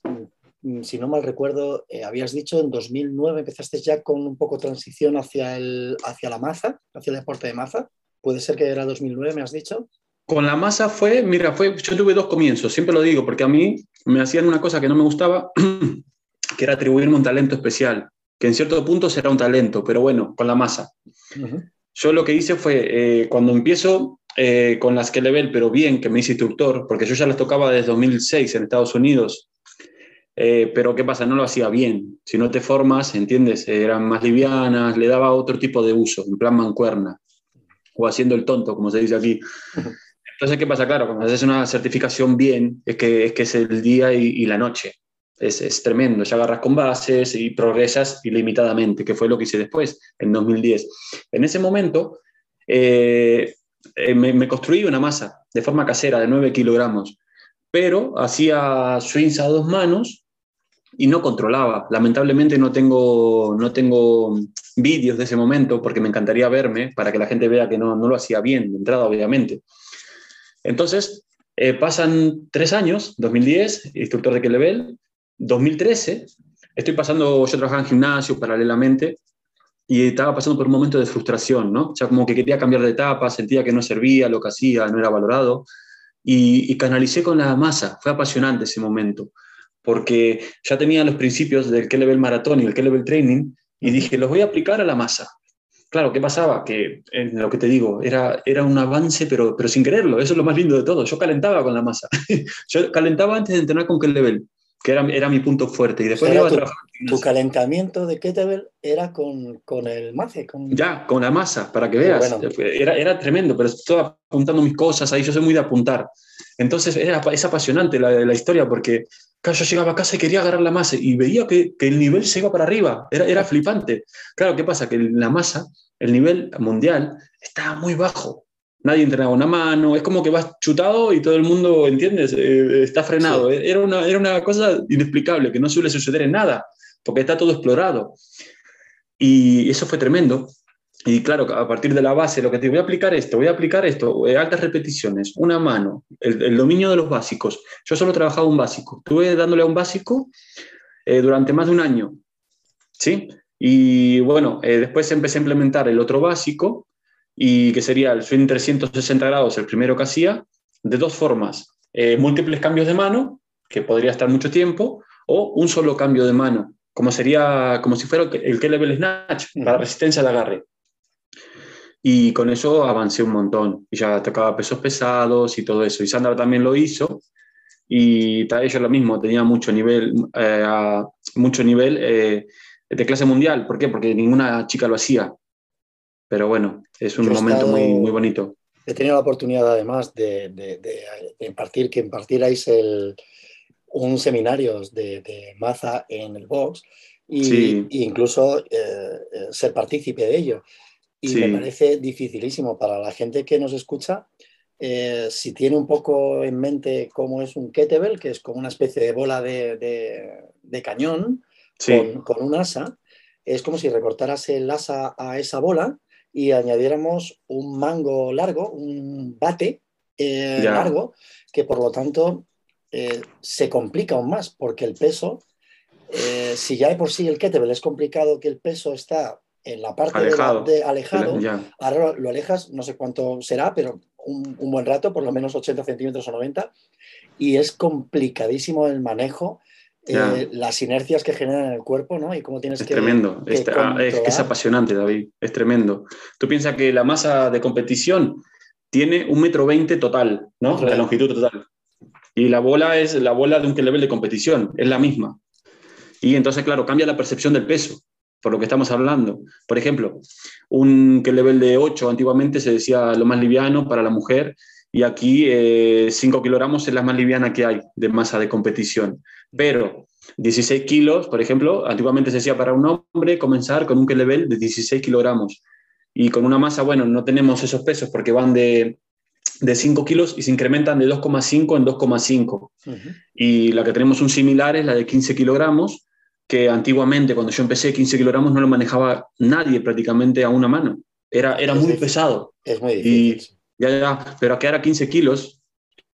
S1: mm, si no mal recuerdo, eh, habías dicho en 2009 empezaste ya con un poco transición hacia, el, hacia la maza, hacia el deporte de maza. ¿Puede ser que era 2009, me has dicho?
S4: Con la masa fue, mira, fue, yo tuve dos comienzos, siempre lo digo, porque a mí me hacían una cosa que no me gustaba, que era atribuirme un talento especial, que en cierto punto será un talento, pero bueno, con la masa. Yo lo que hice fue, eh, cuando empiezo eh, con las que level, pero bien, que me hice instructor, porque yo ya las tocaba desde 2006 en Estados Unidos, eh, pero ¿qué pasa? No lo hacía bien. Si no te formas, ¿entiendes? Eran más livianas, le daba otro tipo de uso, en plan mancuerna, o haciendo el tonto, como se dice aquí. Entonces, ¿qué pasa? Claro, cuando haces una certificación bien, es que es, que es el día y, la noche. Es, es, tremendo. Ya agarras con bases y progresas ilimitadamente, que fue lo que hice después, en 2010. En ese momento, eh, eh, me, construí una masa de forma casera de 9 kilogramos, pero hacía swings a dos manos y no controlaba. Lamentablemente no tengo, no tengo vídeos de ese momento porque me encantaría verme para que la gente vea que no, no lo hacía bien de entrada, obviamente. Entonces, eh, pasan tres años, 2010, instructor de level 2013, estoy pasando, yo trabajaba en gimnasio paralelamente y estaba pasando por un momento de frustración, ¿no? O sea, como que quería cambiar de etapa, sentía que no servía lo que hacía, no era valorado, y, canalicé con la masa, fue apasionante ese momento, porque ya tenía los principios del K-Level Maratón y el K-Level Training, y dije, los voy a aplicar a la masa. Claro, ¿qué pasaba? Que en lo que te digo, era, era un avance, pero, pero sin quererlo, eso es lo más lindo de todo. Yo calentaba con la masa. Yo calentaba antes de entrenar con K-Level que era, era mi punto fuerte. Y después
S1: iba tu, tu, calentamiento de kettlebell era con, con el mace. Con...
S4: Ya, con la masa, para que veas. Era, era tremendo, pero estaba apuntando mis cosas ahí, yo soy muy de apuntar. Entonces era, es apasionante la, la historia porque claro, yo llegaba a casa y quería agarrar la masa y veía que, que el nivel se iba para arriba, era, era flipante. Claro, ¿qué pasa? Que la masa, el nivel mundial, estaba muy bajo nadie entrenaba una mano, es como que vas chutado y todo el mundo, ¿entiendes? Eh, está frenado. Era, una, era una cosa inexplicable que no suele suceder en nada, porque está todo explorado. Y eso fue tremendo. Y claro, a partir de la base, lo que te voy a aplicar esto, voy a aplicar esto, eh, altas repeticiones, una mano, el, dominio de los básicos. Yo solo trabajaba un básico. Estuve dándole a un básico eh, durante más de un año. ¿Sí? Y bueno, después empecé a implementar el otro básico, y que sería el swing 360 grados, el primero que hacía, de dos formas. Eh, múltiples cambios de mano, que podría estar mucho tiempo, o un solo cambio de mano, como sería como si fuera el K-Level Snatch, para resistencia de agarre. Y con eso avancé un montón. Y ya tocaba pesos pesados y todo eso. Y Sandra también lo hizo. Y ella lo mismo, tenía mucho nivel, eh, mucho nivel eh, de clase mundial. ¿Por qué? Porque ninguna chica lo hacía. Pero bueno, es un momento muy, muy bonito.
S1: He tenido la oportunidad además de, de, impartir, que impartierais el, un seminario de, maza en el box y, incluso eh, eh, ser partícipe de ello. Y me parece dificilísimo para la gente que nos escucha. Eh, si tiene un poco en mente cómo es un kettlebell, que es como una especie de bola de, cañón con, con, un asa, es como si recortaras el asa a esa bola y añadiéramos un mango largo, un bate eh, largo, que por lo tanto eh, se complica aún más, porque el peso, eh, si ya de por sí el kettlebell es complicado que el peso está en la parte alejado, de, alejado ahora lo alejas, no sé cuánto será, pero un, un, buen rato, por lo menos 80 centímetros o 90, y es complicadísimo el manejo eh, las inercias que generan en el cuerpo, ¿no? Y cómo tienes
S4: es Tremendo. es, es apasionante, David. Es tremendo. Tú piensas que la masa de competición tiene un metro veinte total, ¿no? La longitud total. Y la bola es la bola de un level de competición, es la misma. Y entonces, claro, cambia la percepción del peso, por lo que estamos hablando. Por ejemplo, un level de 8 antiguamente se decía lo más liviano para la mujer y aquí 5 eh, kilogramos es la más liviana que hay de masa de competición. Pero 16 kilos, por ejemplo, antiguamente se decía para un hombre comenzar con un level de 16 kilogramos. Y con una masa, bueno, no tenemos esos pesos porque van de, de 5 kilos y se incrementan de 2,5 en 2,5. Y la que tenemos un similar es la de 15 kilogramos, que antiguamente cuando yo empecé 15 kilogramos no lo manejaba nadie prácticamente a una mano. Era, era muy pesado.
S1: Es muy difícil.
S4: Ya, ya, pero a quedar a 15 kilos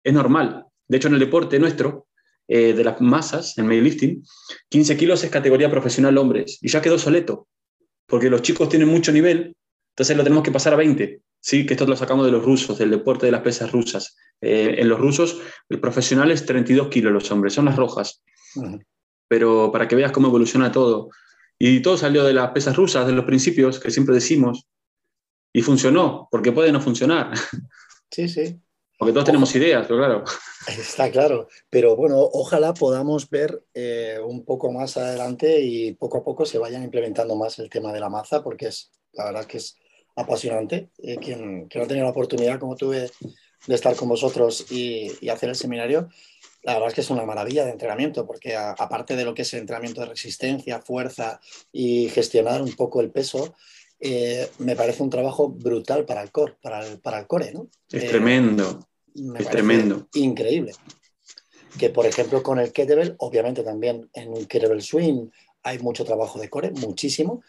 S4: es normal. De hecho, en el deporte nuestro, eh, de las masas, en lifting, 15 kilos es categoría profesional hombres y ya quedó soleto, porque los chicos tienen mucho nivel, entonces lo tenemos que pasar a 20. Sí, que esto lo sacamos de los rusos, del deporte de las pesas rusas. Eh, en los rusos, el profesional es 32 kilos los hombres, son las rojas. Pero para que veas cómo evoluciona todo. Y todo salió de las pesas rusas, de los principios que siempre decimos. Y funcionó, porque puede no funcionar.
S1: Sí, sí.
S4: Porque todos tenemos ideas, pero claro.
S1: Está claro, pero bueno, ojalá podamos ver eh, un poco más adelante y poco a poco se vayan implementando más el tema de la maza, porque es la verdad que es apasionante. Eh, quien, no ha tenido la oportunidad, como tuve, de estar con vosotros y, hacer el seminario, la verdad es que es una maravilla de entrenamiento, porque aparte de lo que es el entrenamiento de resistencia, fuerza y gestionar un poco el peso, eh, me parece un trabajo brutal para el core, para el, para el core, ¿no?
S4: Es tremendo, es tremendo.
S1: Increíble. Que por ejemplo con el kettlebell, obviamente también en un kettlebell swing hay mucho trabajo de core, muchísimo,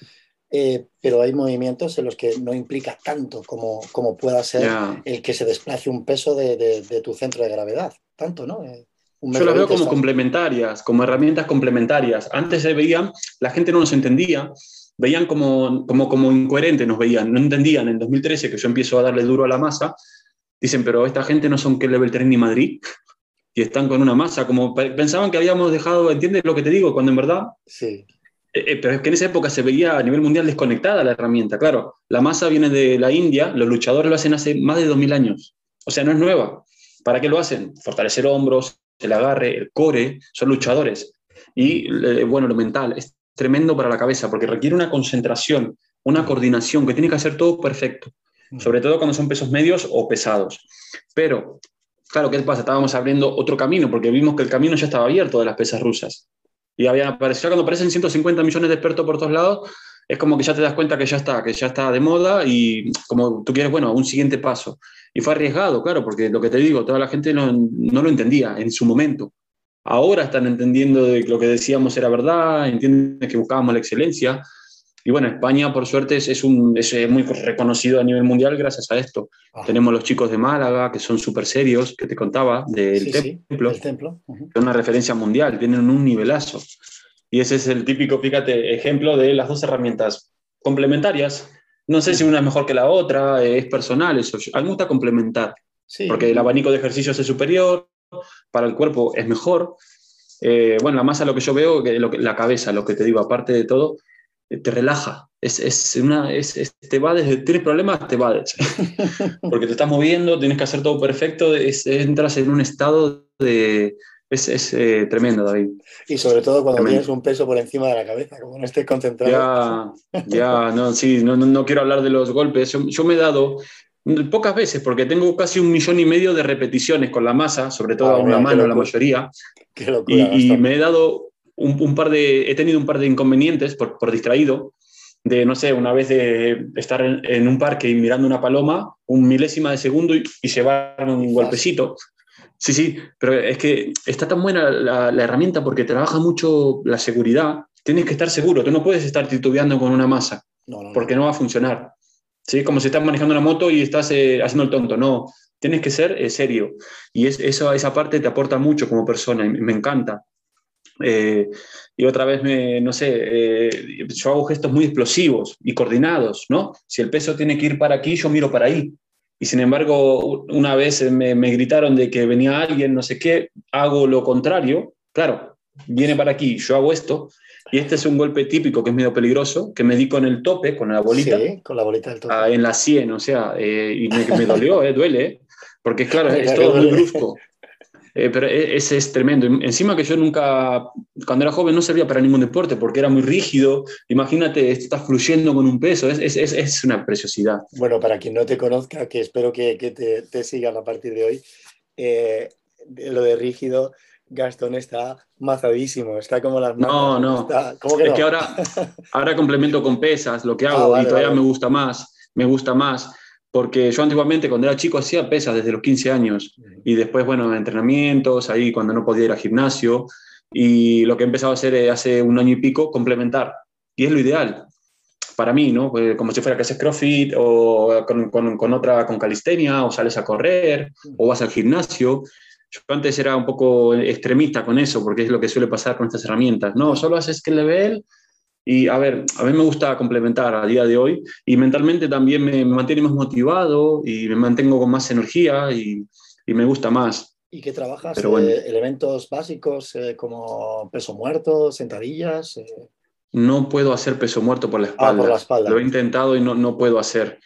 S1: eh, pero hay movimientos en los que no implica tanto como, como pueda ser el que se desplace un peso de, de, tu centro de gravedad, tanto, ¿no? Eh,
S4: Yo las veo como complementarias, como herramientas complementarias. Antes se veían, la gente no nos entendía, veían como, como, como incoherente, nos veían, no entendían. En 2013, que yo empiezo a darle duro a la masa, dicen, pero esta gente no son que level training Madrid y están con una masa, como pensaban que habíamos dejado, ¿entiendes lo que te digo? Cuando en verdad
S1: sí.
S4: Eh, eh, pero es que en esa época se veía a nivel mundial desconectada la herramienta. Claro, la masa viene de la India, los luchadores lo hacen hace más de 2000 años. O sea, no es nueva. ¿Para qué lo hacen? Fortalecer hombros, el agarre, el core, son luchadores. Y eh, bueno, lo mental es tremendo para la cabeza porque requiere una concentración, una coordinación, que tiene que hacer todo perfecto, mm. sobre todo cuando son pesos medios o pesados. Pero, claro, ¿qué pasa? Estábamos abriendo otro camino porque vimos que el camino ya estaba abierto de las pesas rusas. Y había aparecido cuando aparecen 150 millones de expertos por todos lados, es como que ya te das cuenta que ya está, que ya está de moda y como tú quieres, bueno, un siguiente paso. Y fue arriesgado, claro, porque lo que te digo, toda la gente no, no lo entendía en su momento. Ahora están entendiendo que lo que decíamos era verdad, entienden que buscábamos la excelencia y bueno, España, por suerte, es, un, es muy reconocido a nivel mundial gracias a esto. Tenemos los chicos de Málaga, que son súper serios, que te contaba, del templo.
S1: Sí, templo.
S4: Son una referencia mundial, tienen un nivelazo. Y ese es el típico, fíjate, ejemplo de las dos herramientas complementarias. No sé si una es mejor que la otra, es personal eso. A mí me gusta complementar, porque el abanico de ejercicios es superior, para el cuerpo es mejor. Eh, bueno, la masa, lo que yo veo, que, la cabeza, lo que te digo, aparte de todo, te relaja. Es, es una, es, te va desde, tienes problemas, te va Porque te estás moviendo, tienes que hacer todo perfecto, entras en un estado de... Es, eh, tremendo, David.
S1: Y sobre todo cuando tienes un peso por encima de la cabeza, como no estés concentrado.
S4: Ya, ya, no, sí, no, no, quiero hablar de los golpes. Yo, me he dado pocas veces, porque tengo casi un millón y medio de repeticiones con la masa, sobre todo a una mano, la mayoría. y, y me he dado un, par de, he tenido un par de inconvenientes por, por distraído, de, no sé, una vez de estar en, un parque y mirando una paloma, un milésima de segundo y, y llevar un golpecito. Sí, sí, pero es que está tan buena la, la, herramienta porque trabaja mucho la seguridad. Tienes que estar seguro, tú no puedes estar titubeando con una masa, porque no va a funcionar. ¿Sí? Como si estás manejando una moto y estás eh, haciendo el tonto, no. Tienes que ser eh, serio. Y es, eso, esa parte te aporta mucho como persona y me encanta. Eh, y otra vez, me, no sé, eh, yo hago gestos muy explosivos y coordinados, ¿no? Si el peso tiene que ir para aquí, yo miro para ahí. Y sin embargo, una vez me, gritaron de que venía alguien, no sé qué, hago lo contrario. Claro, viene para aquí, yo hago esto. Y este es un golpe típico que es medio peligroso, que me di con el tope, con la bolita.
S1: Sí, con la bolita del tope.
S4: en la 100, o sea, eh, y me, me dolió, duele, porque claro, es todo muy brusco. Eh, pero e, ese es tremendo. Encima que yo nunca, cuando era joven, no servía para ningún deporte porque era muy rígido. Imagínate, estás fluyendo con un peso, es, es, es una preciosidad.
S1: Bueno, para quien no te conozca, que espero que, que te, te, sigan a partir de hoy, eh, lo de rígido, Gastón está mazadísimo, está como las
S4: manos. No, no. es que ahora, ahora complemento con pesas, lo que ah, hago, y todavía me gusta más, me gusta más porque yo antiguamente cuando era chico hacía pesas desde los 15 años y después, bueno, entrenamientos, ahí cuando no podía ir al gimnasio y lo que he empezado a hacer hace un año y pico, complementar. Y es lo ideal para mí, ¿no? Pues como si fuera que haces CrossFit o con, con, con, otra, con calistenia o sales a correr o vas al gimnasio. Yo antes era un poco extremista con eso, porque es lo que suele pasar con estas herramientas. No, solo haces que level y a ver, a mí me gusta complementar a día de hoy y mentalmente también me, mantiene más motivado y me mantengo con más energía y, y me gusta más.
S1: ¿Y qué trabajas? Eh, ¿Elementos básicos eh, como peso muerto, sentadillas? Eh?
S4: No puedo hacer peso muerto por la espalda. Ah, por la espalda. Lo he intentado y no, no puedo hacer.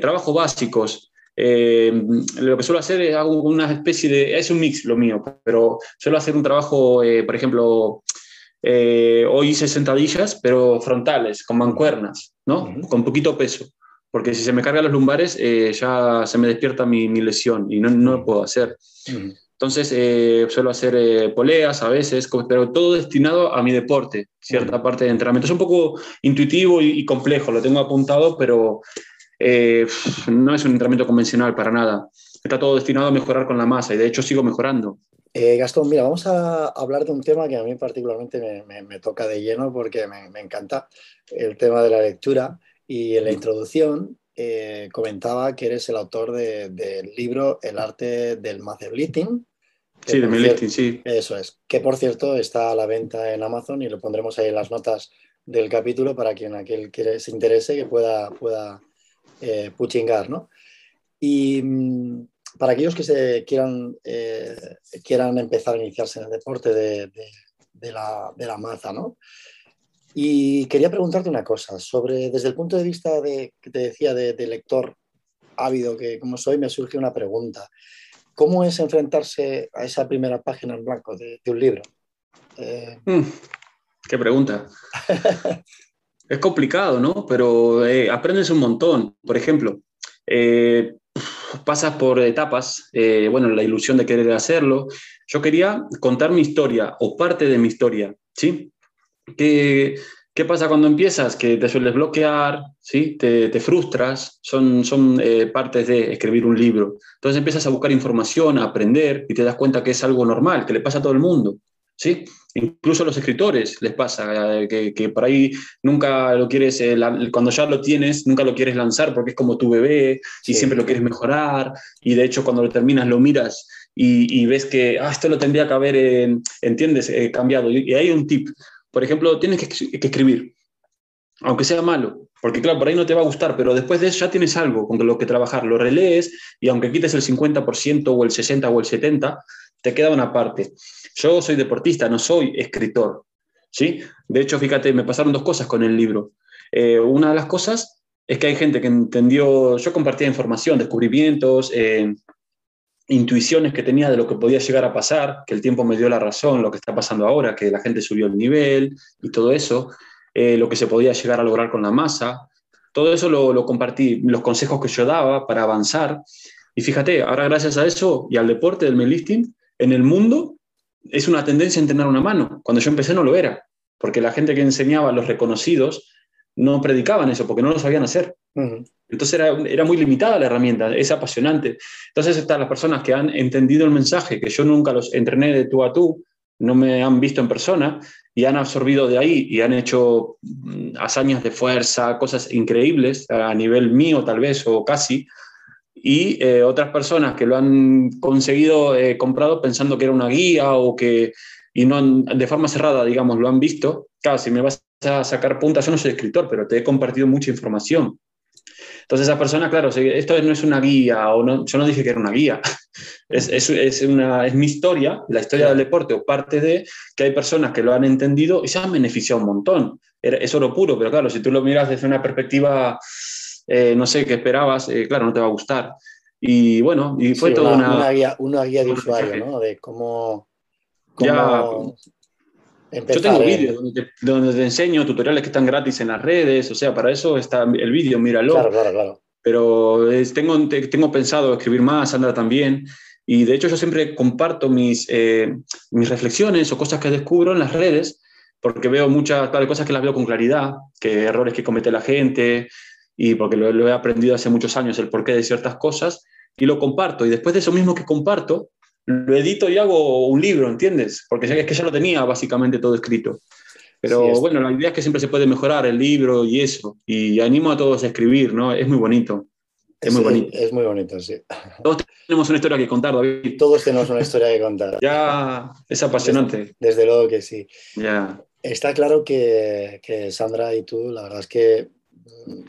S4: trabajo básicos. lo que suelo hacer es hago una especie de... Es un mix lo mío, pero suelo hacer un trabajo, por ejemplo, hoy hice sentadillas, pero frontales, con mancuernas, ¿no? Con poquito peso porque si se me cargan los lumbares eh, ya se me despierta mi, mi lesión y no, no, lo puedo hacer. Entonces eh, suelo hacer eh, poleas a veces, pero todo destinado a mi deporte, cierta parte de entrenamiento. Es un poco intuitivo y, complejo, lo tengo apuntado, pero no es un entrenamiento convencional para nada. Está todo destinado a mejorar con la masa y de hecho sigo mejorando.
S1: Gastón, mira, vamos a hablar de un tema que a mí particularmente me, me, me toca de lleno porque me, me, encanta, el tema de la lectura. Y en la introducción eh, comentaba que eres el autor del libro El arte del math lifting.
S4: Sí, de lifting, sí.
S1: Eso es. Que por cierto está a la venta en Amazon y lo pondremos ahí en las notas del capítulo para quien aquel que se interese que pueda, pueda eh, puchingar, ¿no? Y mm, para aquellos que se quieran, eh, quieran empezar a iniciarse en el deporte de, de, la, de la maza, ¿no? Y quería preguntarte una cosa, sobre, desde el punto de vista de, que te decía, de, lector ávido que como soy, me surge una pregunta. ¿Cómo es enfrentarse a esa primera página en blanco de, un libro?
S4: Eh, mm, qué pregunta. es complicado, ¿no? Pero eh, aprendes un montón. Por ejemplo, eh, pasas por etapas, bueno, la ilusión de querer hacerlo. Yo quería contar mi historia o parte de mi historia, ¿sí? ¿Qué, ¿Qué pasa cuando empiezas? Que te sueles bloquear, ¿sí? te, te frustras, son, son eh, partes de escribir un libro. Entonces empiezas a buscar información, a aprender y te das cuenta que es algo normal, que le pasa a todo el mundo. ¿Sí? Incluso a los escritores les pasa eh, que, que, por ahí nunca lo quieres, eh, cuando ya lo tienes, nunca lo quieres lanzar porque es como tu bebé y siempre lo quieres mejorar y de hecho cuando lo terminas lo miras y, y ves que ah, esto lo tendría que haber, ¿entiendes?, cambiado. Y, y hay un tip por ejemplo, tienes que, escribir, aunque sea malo, porque claro, por ahí no te va a gustar, pero después de eso ya tienes algo con lo que trabajar, lo relees y aunque quites el 50% o el 60% o el 70%, te queda una parte. Yo soy deportista, no soy escritor, ¿sí? De hecho, fíjate, me pasaron dos cosas con el libro. Eh, una de las cosas es que hay gente que entendió, yo compartía información, descubrimientos, eh, intuiciones que tenía de lo que podía llegar a pasar, que el tiempo me dio la razón, lo que está pasando ahora, que la gente subió el nivel y todo eso, eh, lo que se podía llegar a lograr con la masa, todo eso lo, compartí, los consejos que yo daba para avanzar. Y fíjate, ahora gracias a eso y al deporte del lifting, en el mundo es una tendencia a entrenar una mano. Cuando yo empecé no lo era, porque la gente que enseñaba, los reconocidos, no predicaban eso porque no lo sabían hacer. Entonces era, era, muy limitada la herramienta, es apasionante. Entonces están las personas que han entendido el mensaje, que yo nunca los entrené de tú a tú, no me han visto en persona y han absorbido de ahí y han hecho mm, hazañas de fuerza, cosas increíbles a nivel mío tal vez o casi. Y eh, otras personas que lo han conseguido eh, comprado pensando que era una guía o que, y no de forma cerrada, digamos, lo han visto. Claro, si me vas a sacar puntas, yo no soy escritor, pero te he compartido mucha información. Entonces esa persona, claro, esto no es una guía, o no, yo no dije que era una guía, es, es, es, una, es mi historia, la historia del deporte, o parte de que hay personas que lo han entendido y se han beneficiado un montón. Es oro puro, pero claro, si tú lo miras desde una perspectiva, eh, no sé, qué esperabas, eh, claro, no te va a gustar. Y bueno, y fue toda
S1: una, una... guía, una guía de usuario, ¿no? De cómo... cómo...
S4: Yo tengo vídeos donde, te enseño tutoriales que están gratis en las redes, o sea, para eso está el vídeo, míralo.
S1: Claro, claro, claro.
S4: Pero tengo, tengo pensado escribir más, Sandra también, y de hecho yo siempre comparto mis, eh, mis reflexiones o cosas que descubro en las redes, porque veo muchas cosas que las veo con claridad, que errores que comete la gente, y porque lo, lo he aprendido hace muchos años, el porqué de ciertas cosas, y lo comparto. Y después de eso mismo que comparto, lo edito y hago un libro, ¿entiendes? Porque es que ya lo tenía básicamente todo escrito. Pero bueno, la idea es que siempre se puede mejorar el libro y eso. Y animo a todos a escribir, ¿no? Es muy bonito.
S1: Es muy bonito. Es muy bonito, sí.
S4: Todos tenemos una historia que contar, David.
S1: Todos tenemos una historia que contar.
S4: Ya es apasionante.
S1: Desde, desde luego que sí.
S4: Ya.
S1: Está claro que, que, Sandra y tú, la verdad es que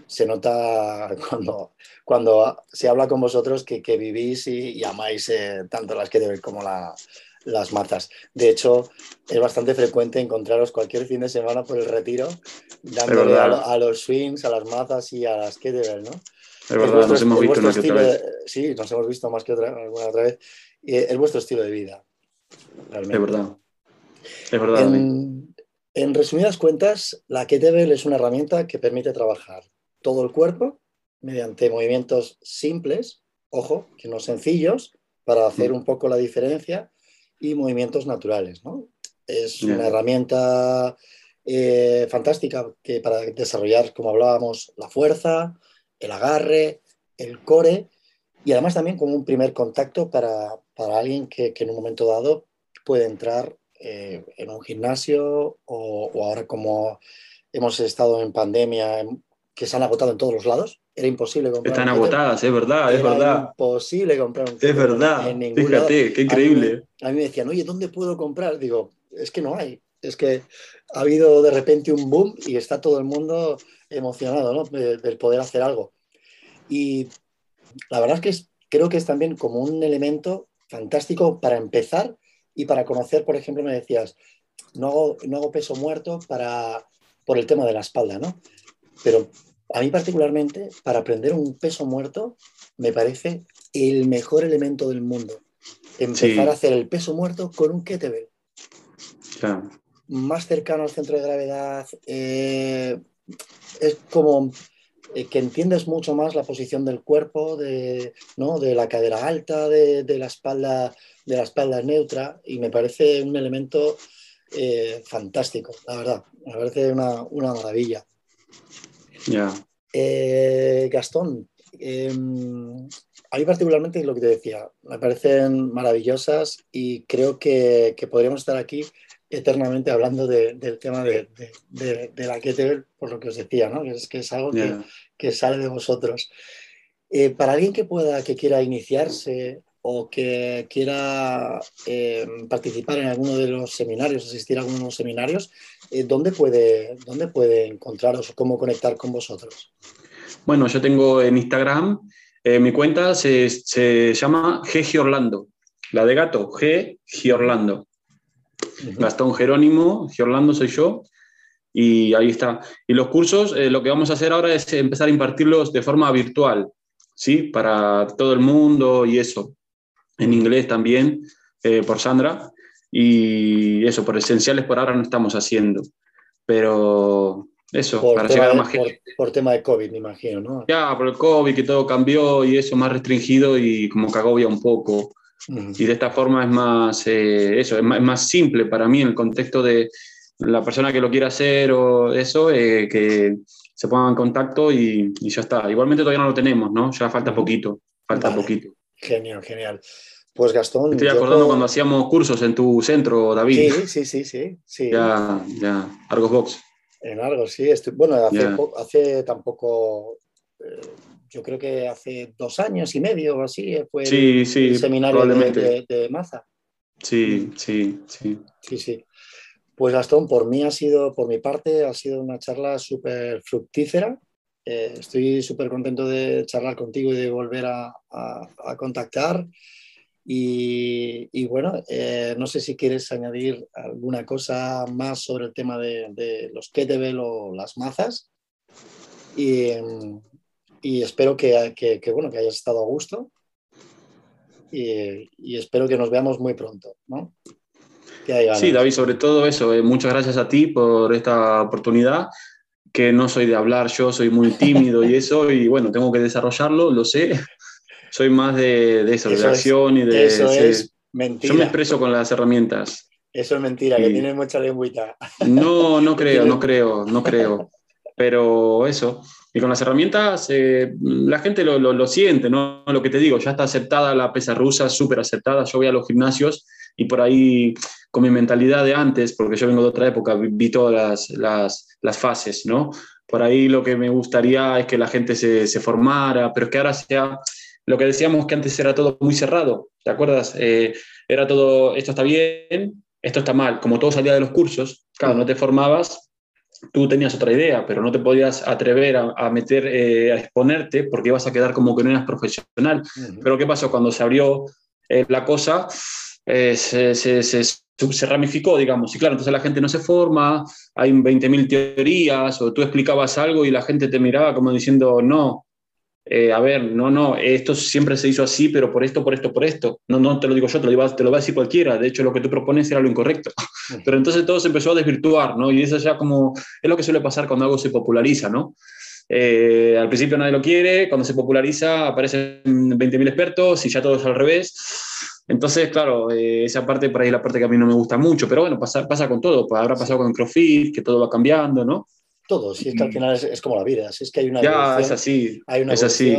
S1: se nota cuando, cuando se habla con vosotros que, que vivís y, y amáis eh, tanto las que debéis como la, las mazas. De hecho, es bastante frecuente encontraros cualquier fin de semana por el retiro, dándole a, a, los swings, a las mazas y a las kettlebell, ¿no?
S4: Es verdad, nos hemos visto una que otra vez.
S1: Sí, nos hemos visto más que otra, alguna otra vez. Y es vuestro estilo de vida.
S4: Realmente. Es verdad. Es verdad.
S1: En, en resumidas cuentas, la kettlebell es una herramienta que permite trabajar todo el cuerpo mediante movimientos simples, ojo, que no sencillos, para hacer un poco la diferencia, y movimientos naturales. ¿no? Es una herramienta eh, fantástica que para desarrollar, como hablábamos, la fuerza, el agarre, el core y además también como un primer contacto para, para alguien que, que, en un momento dado puede entrar eh, en un gimnasio o, o, ahora como hemos estado en pandemia que se han agotado en todos los lados. Era imposible comprar.
S4: Están agotadas, es verdad, es verdad.
S1: imposible comprar un
S4: Es verdad.
S1: En ningún
S4: Fíjate,
S1: lado.
S4: qué increíble.
S1: A mí, a mí, me decían, oye, ¿dónde puedo comprar? Digo, es que no hay. Es que ha habido de repente un boom y está todo el mundo emocionado ¿no? del de poder hacer algo. Y la verdad es que es, creo que es también como un elemento fantástico para empezar y para conocer, por ejemplo, me decías, no hago, no hago peso muerto para, por el tema de la espalda, ¿no? Pero a mí particularmente, para aprender un peso muerto, me parece el mejor elemento del mundo. Empezar sí. a hacer el peso muerto con un kettlebell.
S4: Claro.
S1: Más cercano al centro de gravedad. Eh, es como eh, que entiendes mucho más la posición del cuerpo, de, ¿no? de la cadera alta, de, de, la espalda, de la espalda neutra, y me parece un elemento eh, fantástico, la verdad. Me parece una, una maravilla.
S4: Yeah.
S1: Eh, Gastón, eh, a mí particularmente lo que te decía, me parecen maravillosas y creo que, que podríamos estar aquí eternamente hablando de, del tema de, de, de, la kettlebell, por lo que os decía, ¿no? que, es, que es algo yeah. que, que, sale de vosotros. Eh, para alguien que pueda, que quiera iniciarse o que quiera eh, participar en alguno de los seminarios, asistir a alguno de los seminarios, eh, ¿dónde, puede, ¿dónde puede encontraros o cómo conectar con vosotros?
S4: Bueno, yo tengo en Instagram, eh, mi cuenta se, se llama G. Orlando, la de gato, G. Orlando. Gastón Jerónimo, Orlando soy yo, y ahí está. Y los cursos, eh, lo que vamos a hacer ahora es empezar a impartirlos de forma virtual, ¿sí? Para todo el mundo y eso en inglés también, eh, por Sandra. Y eso, por esenciales por ahora no estamos haciendo. Pero eso,
S1: por
S4: para
S1: llegar
S4: a
S1: de,
S4: más gente.
S1: Por, por, tema de COVID, me imagino, ¿no?
S4: Ya, por el COVID, que todo cambió y eso más restringido y como que agobia un poco. Y de esta forma es más, eh, eso, es más, es más, simple para mí en el contexto de la persona que lo quiera hacer o eso, eh, que se ponga en contacto y, y, ya está. Igualmente todavía no lo tenemos, ¿no? Ya falta poquito, falta
S1: vale.
S4: poquito.
S1: Genial, genial. Pues Gastón.
S4: Estoy acordando cuando hacíamos cursos en tu centro, David.
S1: Sí, sí, sí, sí. sí.
S4: Ya, ya. Argos Box.
S1: En Argos, sí. Estoy... Bueno, hace, hace tampoco. Eh, yo creo que hace dos años y medio o así fue
S4: sí,
S1: el,
S4: sí,
S1: el seminario de, de, de, Maza.
S4: Sí, sí, sí.
S1: Sí, sí. Pues Gastón, por mí ha sido, por mi parte, ha sido una charla súper fructífera. Eh, estoy súper contento de charlar contigo y de volver a, a, a contactar. Y, y bueno, eh, no sé si quieres añadir alguna cosa más sobre el tema de, de los kettlebell o las mazas. Y, y espero que, que, que, bueno, que hayas estado a gusto. Y, y, espero que nos veamos muy pronto, ¿no?
S4: Sí, David, sobre todo eso. Eh, muchas gracias a ti por esta oportunidad que no soy de hablar yo, soy muy tímido y eso, y bueno, tengo que desarrollarlo, lo sé, soy más de, de eso, eso, de acción
S1: es,
S4: y de...
S1: Eso es mentira.
S4: Yo me expreso con las herramientas.
S1: Eso es mentira, y... que tienes mucha lengüita.
S4: No, no creo, no creo, no creo. Pero eso. Y con las herramientas, eh, la gente lo, lo, lo, siente, ¿no? Lo que te digo, ya está aceptada la pesa rusa, súper aceptada. Yo voy a los gimnasios y por ahí, con mi mentalidad de antes, porque yo vengo de otra época, vi todas las, las, las fases, ¿no? Por ahí lo que me gustaría es que la gente se, se formara, pero que ahora sea lo que decíamos que antes era todo muy cerrado, ¿te acuerdas? Eh, era todo, esto está bien, esto está mal, como todo salía de los cursos, claro, no te formabas, tú tenías otra idea, pero no te podías atrever a, meter, eh, a exponerte porque ibas a quedar como que no eras profesional. Pero ¿qué pasó? Cuando se abrió eh, la cosa, se, se, se, se, ramificó, digamos, y claro, entonces la gente no se forma, hay 20.000 teorías, o tú explicabas algo y la gente te miraba como diciendo, no, eh, a ver, no, no, esto siempre se hizo así, pero por esto, por esto, por esto. No, no te lo digo yo, te lo, te lo va a decir cualquiera. De hecho, lo que tú propones era lo incorrecto. Pero entonces todo se empezó a desvirtuar, ¿no? Y eso ya como es lo que suele pasar cuando algo se populariza, ¿no? Eh, al principio nadie lo quiere, cuando se populariza aparecen 20.000 expertos y ya todo es al revés. Entonces, claro, eh, esa parte por ahí es la parte que a mí no me gusta mucho, pero bueno, pasa, pasa con todo. Habrá pasado con CrossFit, que todo va cambiando, ¿no?
S1: Todo, si es que al mm. final es, como la vida, si es que hay una
S4: ya, es así,
S1: hay una
S4: es así.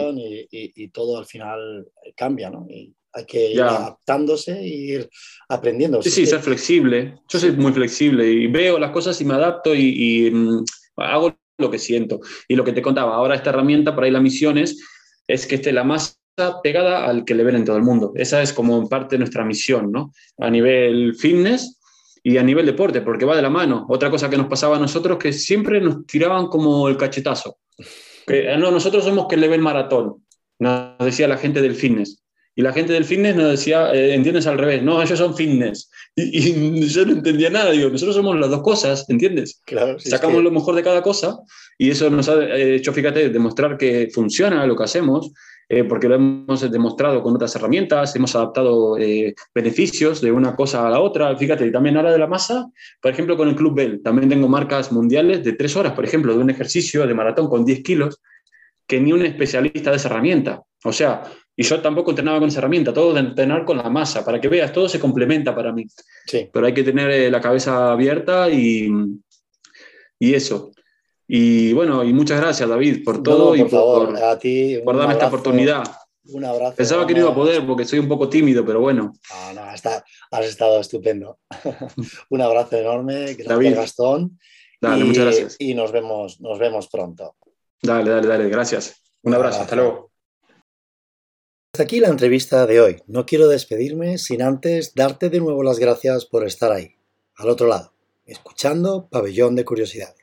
S1: Y, todo al final cambia, ¿no? Y hay que ir adaptándose e ir aprendiendo.
S4: Sí, sí, ser flexible. Yo soy muy flexible y veo las cosas y me adapto y, mm, hago lo que siento. Y lo que te contaba, ahora esta herramienta para ir a misiones es que esté la más pegada al que le ven en todo el mundo. Esa es como parte de nuestra misión, ¿no? A nivel fitness, y a nivel deporte, porque va de la mano. Otra cosa que nos pasaba a nosotros que siempre nos tiraban como el cachetazo. Que, ah, no, nosotros somos que le ven maratón, nos decía la gente del fitness. Y la gente del fitness nos decía, eh, ¿entiendes al revés? No, ellos son fitness. Y, yo no entendía nada, digo, nosotros somos las dos cosas, ¿entiendes?
S1: Claro,
S4: Sacamos lo mejor de cada cosa y eso nos ha hecho, fíjate, demostrar que funciona lo que hacemos eh, porque lo hemos demostrado con otras herramientas, hemos adaptado eh, beneficios de una cosa a la otra. Fíjate, y también ahora de la masa, por ejemplo, con el Club Bell, también tengo marcas mundiales de tres horas, por ejemplo, de un ejercicio de maratón con 10 kilos, que ni un especialista de esa herramienta. O sea, y yo tampoco entrenaba con esa herramienta, todo de entrenar con la masa, para que veas, todo se complementa para mí.
S1: Sí.
S4: Pero hay que tener eh, la cabeza abierta y, y eso. Y bueno, y muchas gracias, David, por todo y por,
S1: a ti,
S4: por darme esta oportunidad.
S1: Un abrazo.
S4: Pensaba que no iba a poder porque soy un poco tímido, pero bueno.
S1: No, no, has estado estupendo. un abrazo enorme, gracias David. Gastón.
S4: Dale, muchas gracias.
S1: Y nos vemos, nos vemos pronto.
S4: Dale, dale, dale, gracias. Un, abrazo, hasta luego.
S1: Hasta aquí la entrevista de hoy. No quiero despedirme sin antes darte de nuevo las gracias por estar ahí, al otro lado, escuchando Pabellón de Curiosidades.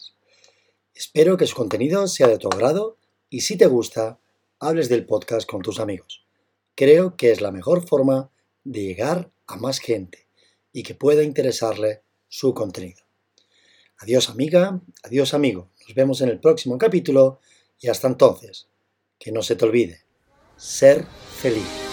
S1: Espero que su contenido sea de tu agrado y si te gusta, hables del podcast con tus amigos. Creo que es la mejor forma de llegar a más gente y que pueda interesarle su contenido. Adiós amiga, adiós amigo. Nos vemos en el próximo capítulo y hasta entonces, que no se te olvide, ser feliz.